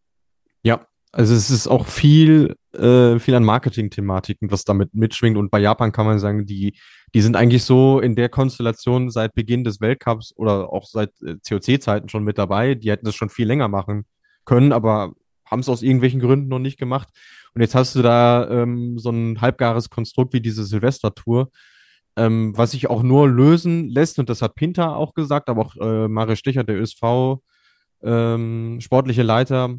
Ja, also es ist auch viel, äh, viel an Marketing-Thematiken, was damit mitschwingt. Und bei Japan kann man sagen, die, die sind eigentlich so in der Konstellation seit Beginn des Weltcups oder auch seit äh, COC-Zeiten schon mit dabei. Die hätten das schon viel länger machen können, aber haben es aus irgendwelchen Gründen noch nicht gemacht. Und jetzt hast du da ähm, so ein halbgares Konstrukt wie diese Silvester-Tour, ähm, was sich auch nur lösen lässt. Und das hat Pinta auch gesagt, aber auch äh, Mario Sticher, der ÖSV, ähm, sportliche Leiter,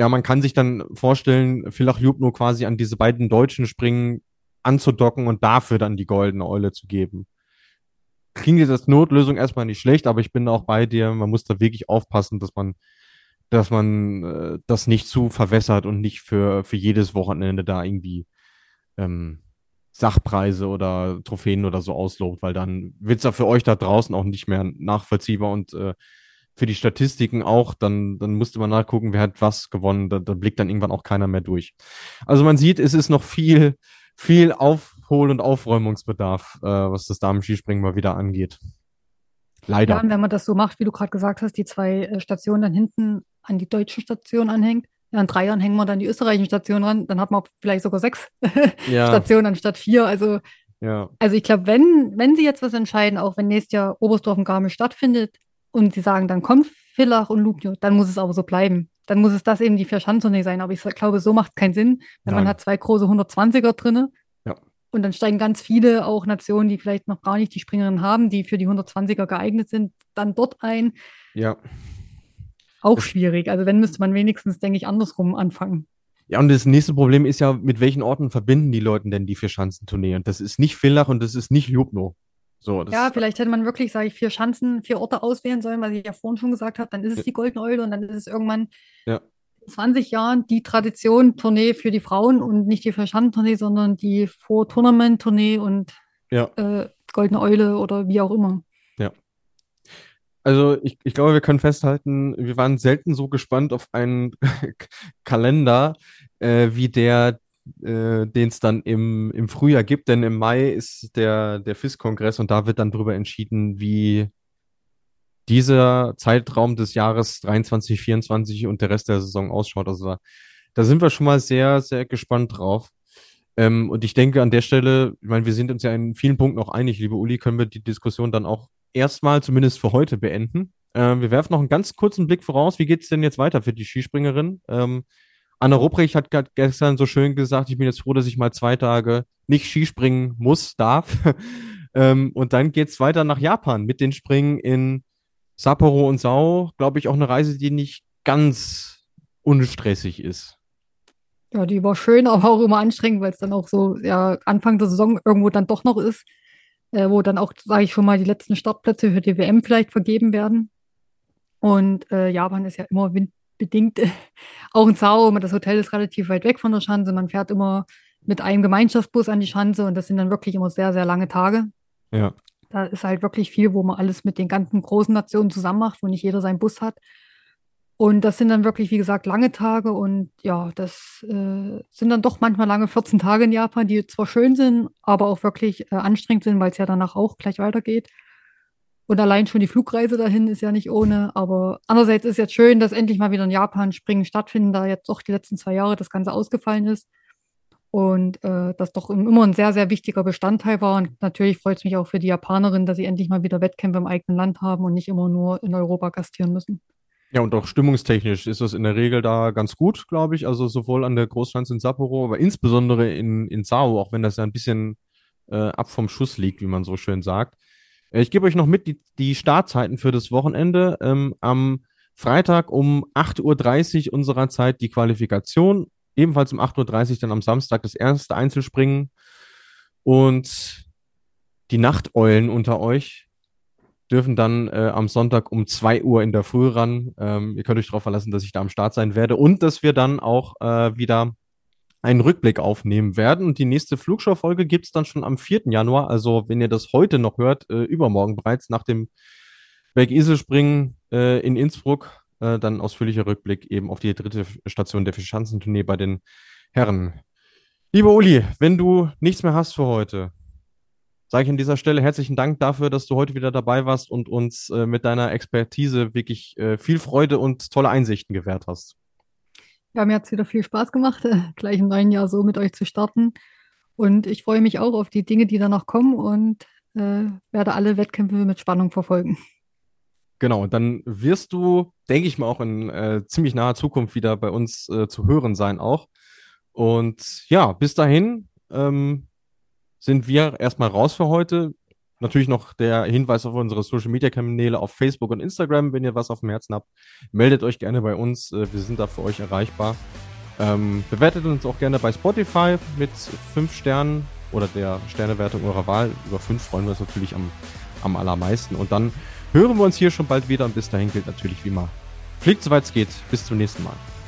ja, man kann sich dann vorstellen, Villach Jubno quasi an diese beiden deutschen Springen anzudocken und dafür dann die goldene Eule zu geben. Klingt jetzt als Notlösung erstmal nicht schlecht, aber ich bin auch bei dir, man muss da wirklich aufpassen, dass man, dass man äh, das nicht zu verwässert und nicht für, für jedes Wochenende da irgendwie ähm, Sachpreise oder Trophäen oder so auslobt, weil dann wird es ja für euch da draußen auch nicht mehr nachvollziehbar und äh, für die Statistiken auch, dann, dann musste man nachgucken, wer hat was gewonnen. Da, da blickt dann irgendwann auch keiner mehr durch. Also man sieht, es ist noch viel, viel Aufhol- und Aufräumungsbedarf, äh, was das Damen-Skispringen mal wieder angeht. Leider. Ja, und wenn man das so macht, wie du gerade gesagt hast, die zwei äh, Stationen dann hinten an die deutsche Station anhängt, ja, in drei Jahren hängen wir dann die österreichischen Stationen ran, dann hat man vielleicht sogar sechs ja. Stationen anstatt vier. Also, ja. also ich glaube, wenn, wenn sie jetzt was entscheiden, auch wenn nächstes Jahr Oberstdorf und Garmisch stattfindet, und sie sagen, dann kommt Villach und Lubio, dann muss es aber so bleiben. Dann muss es das eben die Vierschanztournee sein. Aber ich glaube, so macht es keinen Sinn, wenn Nein. man hat zwei große 120er drin. Ja. Und dann steigen ganz viele auch Nationen, die vielleicht noch gar nicht die Springerinnen haben, die für die 120er geeignet sind, dann dort ein. Ja. Auch das schwierig. Also wenn müsste man wenigstens, denke ich, andersrum anfangen. Ja, und das nächste Problem ist ja, mit welchen Orten verbinden die Leute denn die Vierschanzentournee? Und das ist nicht Villach und das ist nicht Ljubno. So, ja, vielleicht hätte man wirklich, sage ich, vier Schanzen, vier Orte auswählen sollen, was ich ja vorhin schon gesagt habe. Dann ist es die Goldene Eule und dann ist es irgendwann ja. in 20 Jahren die Tradition-Tournee für die Frauen und nicht die Vier-Schanzentournee, sondern die Vor-Tournament-Tournee und ja. äh, Goldene Eule oder wie auch immer. Ja. Also ich, ich glaube, wir können festhalten, wir waren selten so gespannt auf einen Kalender, äh, wie der äh, den es dann im, im Frühjahr gibt, denn im Mai ist der, der FIS-Kongress und da wird dann darüber entschieden, wie dieser Zeitraum des Jahres 23, 24 und der Rest der Saison ausschaut. Also da, da sind wir schon mal sehr, sehr gespannt drauf. Ähm, und ich denke an der Stelle, ich meine, wir sind uns ja in vielen Punkten auch einig, liebe Uli, können wir die Diskussion dann auch erstmal zumindest für heute beenden. Ähm, wir werfen noch einen ganz kurzen Blick voraus. Wie geht es denn jetzt weiter für die Skispringerin? Ähm, Anna Rupprich hat gestern so schön gesagt, ich bin jetzt froh, dass ich mal zwei Tage nicht Skispringen muss, darf. ähm, und dann geht's weiter nach Japan mit den Springen in Sapporo und Sau, glaube ich, auch eine Reise, die nicht ganz unstressig ist. Ja, die war schön, aber auch immer anstrengend, weil es dann auch so ja, Anfang der Saison irgendwo dann doch noch ist, äh, wo dann auch, sage ich schon mal, die letzten Startplätze für die WM vielleicht vergeben werden. Und äh, Japan ist ja immer windbedingt auch ein Sau. Das Hotel ist relativ weit weg von der Schanze. Man fährt immer mit einem Gemeinschaftsbus an die Schanze und das sind dann wirklich immer sehr, sehr lange Tage. Ja. Da ist halt wirklich viel, wo man alles mit den ganzen großen Nationen zusammen macht, wo nicht jeder seinen Bus hat. Und das sind dann wirklich, wie gesagt, lange Tage und ja, das äh, sind dann doch manchmal lange 14 Tage in Japan, die zwar schön sind, aber auch wirklich äh, anstrengend sind, weil es ja danach auch gleich weitergeht. Und allein schon die Flugreise dahin ist ja nicht ohne. Aber andererseits ist jetzt schön, dass endlich mal wieder in Japan Springen stattfinden, da jetzt doch die letzten zwei Jahre das Ganze ausgefallen ist. Und äh, das doch immer ein sehr, sehr wichtiger Bestandteil war. Und natürlich freut es mich auch für die Japanerin, dass sie endlich mal wieder Wettkämpfe im eigenen Land haben und nicht immer nur in Europa gastieren müssen. Ja, und auch stimmungstechnisch ist das in der Regel da ganz gut, glaube ich. Also sowohl an der Großschanze in Sapporo, aber insbesondere in, in Sao, auch wenn das ja ein bisschen äh, ab vom Schuss liegt, wie man so schön sagt. Äh, ich gebe euch noch mit die, die Startzeiten für das Wochenende. Ähm, am Freitag um 8.30 Uhr unserer Zeit die Qualifikation ebenfalls um 8.30 Uhr dann am Samstag das erste Einzelspringen. Und die Nachteulen unter euch dürfen dann äh, am Sonntag um 2 Uhr in der Früh ran. Ähm, ihr könnt euch darauf verlassen, dass ich da am Start sein werde und dass wir dann auch äh, wieder einen Rückblick aufnehmen werden. Und die nächste Flugschau-Folge gibt es dann schon am 4. Januar. Also, wenn ihr das heute noch hört, äh, übermorgen bereits nach dem Bergiselspringen äh, in Innsbruck, äh, dann ausführlicher Rückblick eben auf die dritte Station der Fischanzentournee bei den Herren. Lieber Uli, wenn du nichts mehr hast für heute, sage ich an dieser Stelle herzlichen Dank dafür, dass du heute wieder dabei warst und uns äh, mit deiner Expertise wirklich äh, viel Freude und tolle Einsichten gewährt hast. Ja, mir hat es wieder viel Spaß gemacht, gleich im neuen Jahr so mit euch zu starten. Und ich freue mich auch auf die Dinge, die danach kommen und äh, werde alle Wettkämpfe mit Spannung verfolgen. Genau, dann wirst du, denke ich mal, auch in äh, ziemlich naher Zukunft wieder bei uns äh, zu hören sein auch. Und ja, bis dahin ähm, sind wir erstmal raus für heute. Natürlich noch der Hinweis auf unsere Social Media Kanäle auf Facebook und Instagram. Wenn ihr was auf dem Herzen habt, meldet euch gerne bei uns. Äh, wir sind da für euch erreichbar. Ähm, bewertet uns auch gerne bei Spotify mit fünf Sternen oder der Sternewertung eurer Wahl. Über fünf freuen wir uns natürlich am, am allermeisten. Und dann hören wir uns hier schon bald wieder und bis dahin gilt natürlich wie immer. Fliegt soweit es geht. Bis zum nächsten Mal.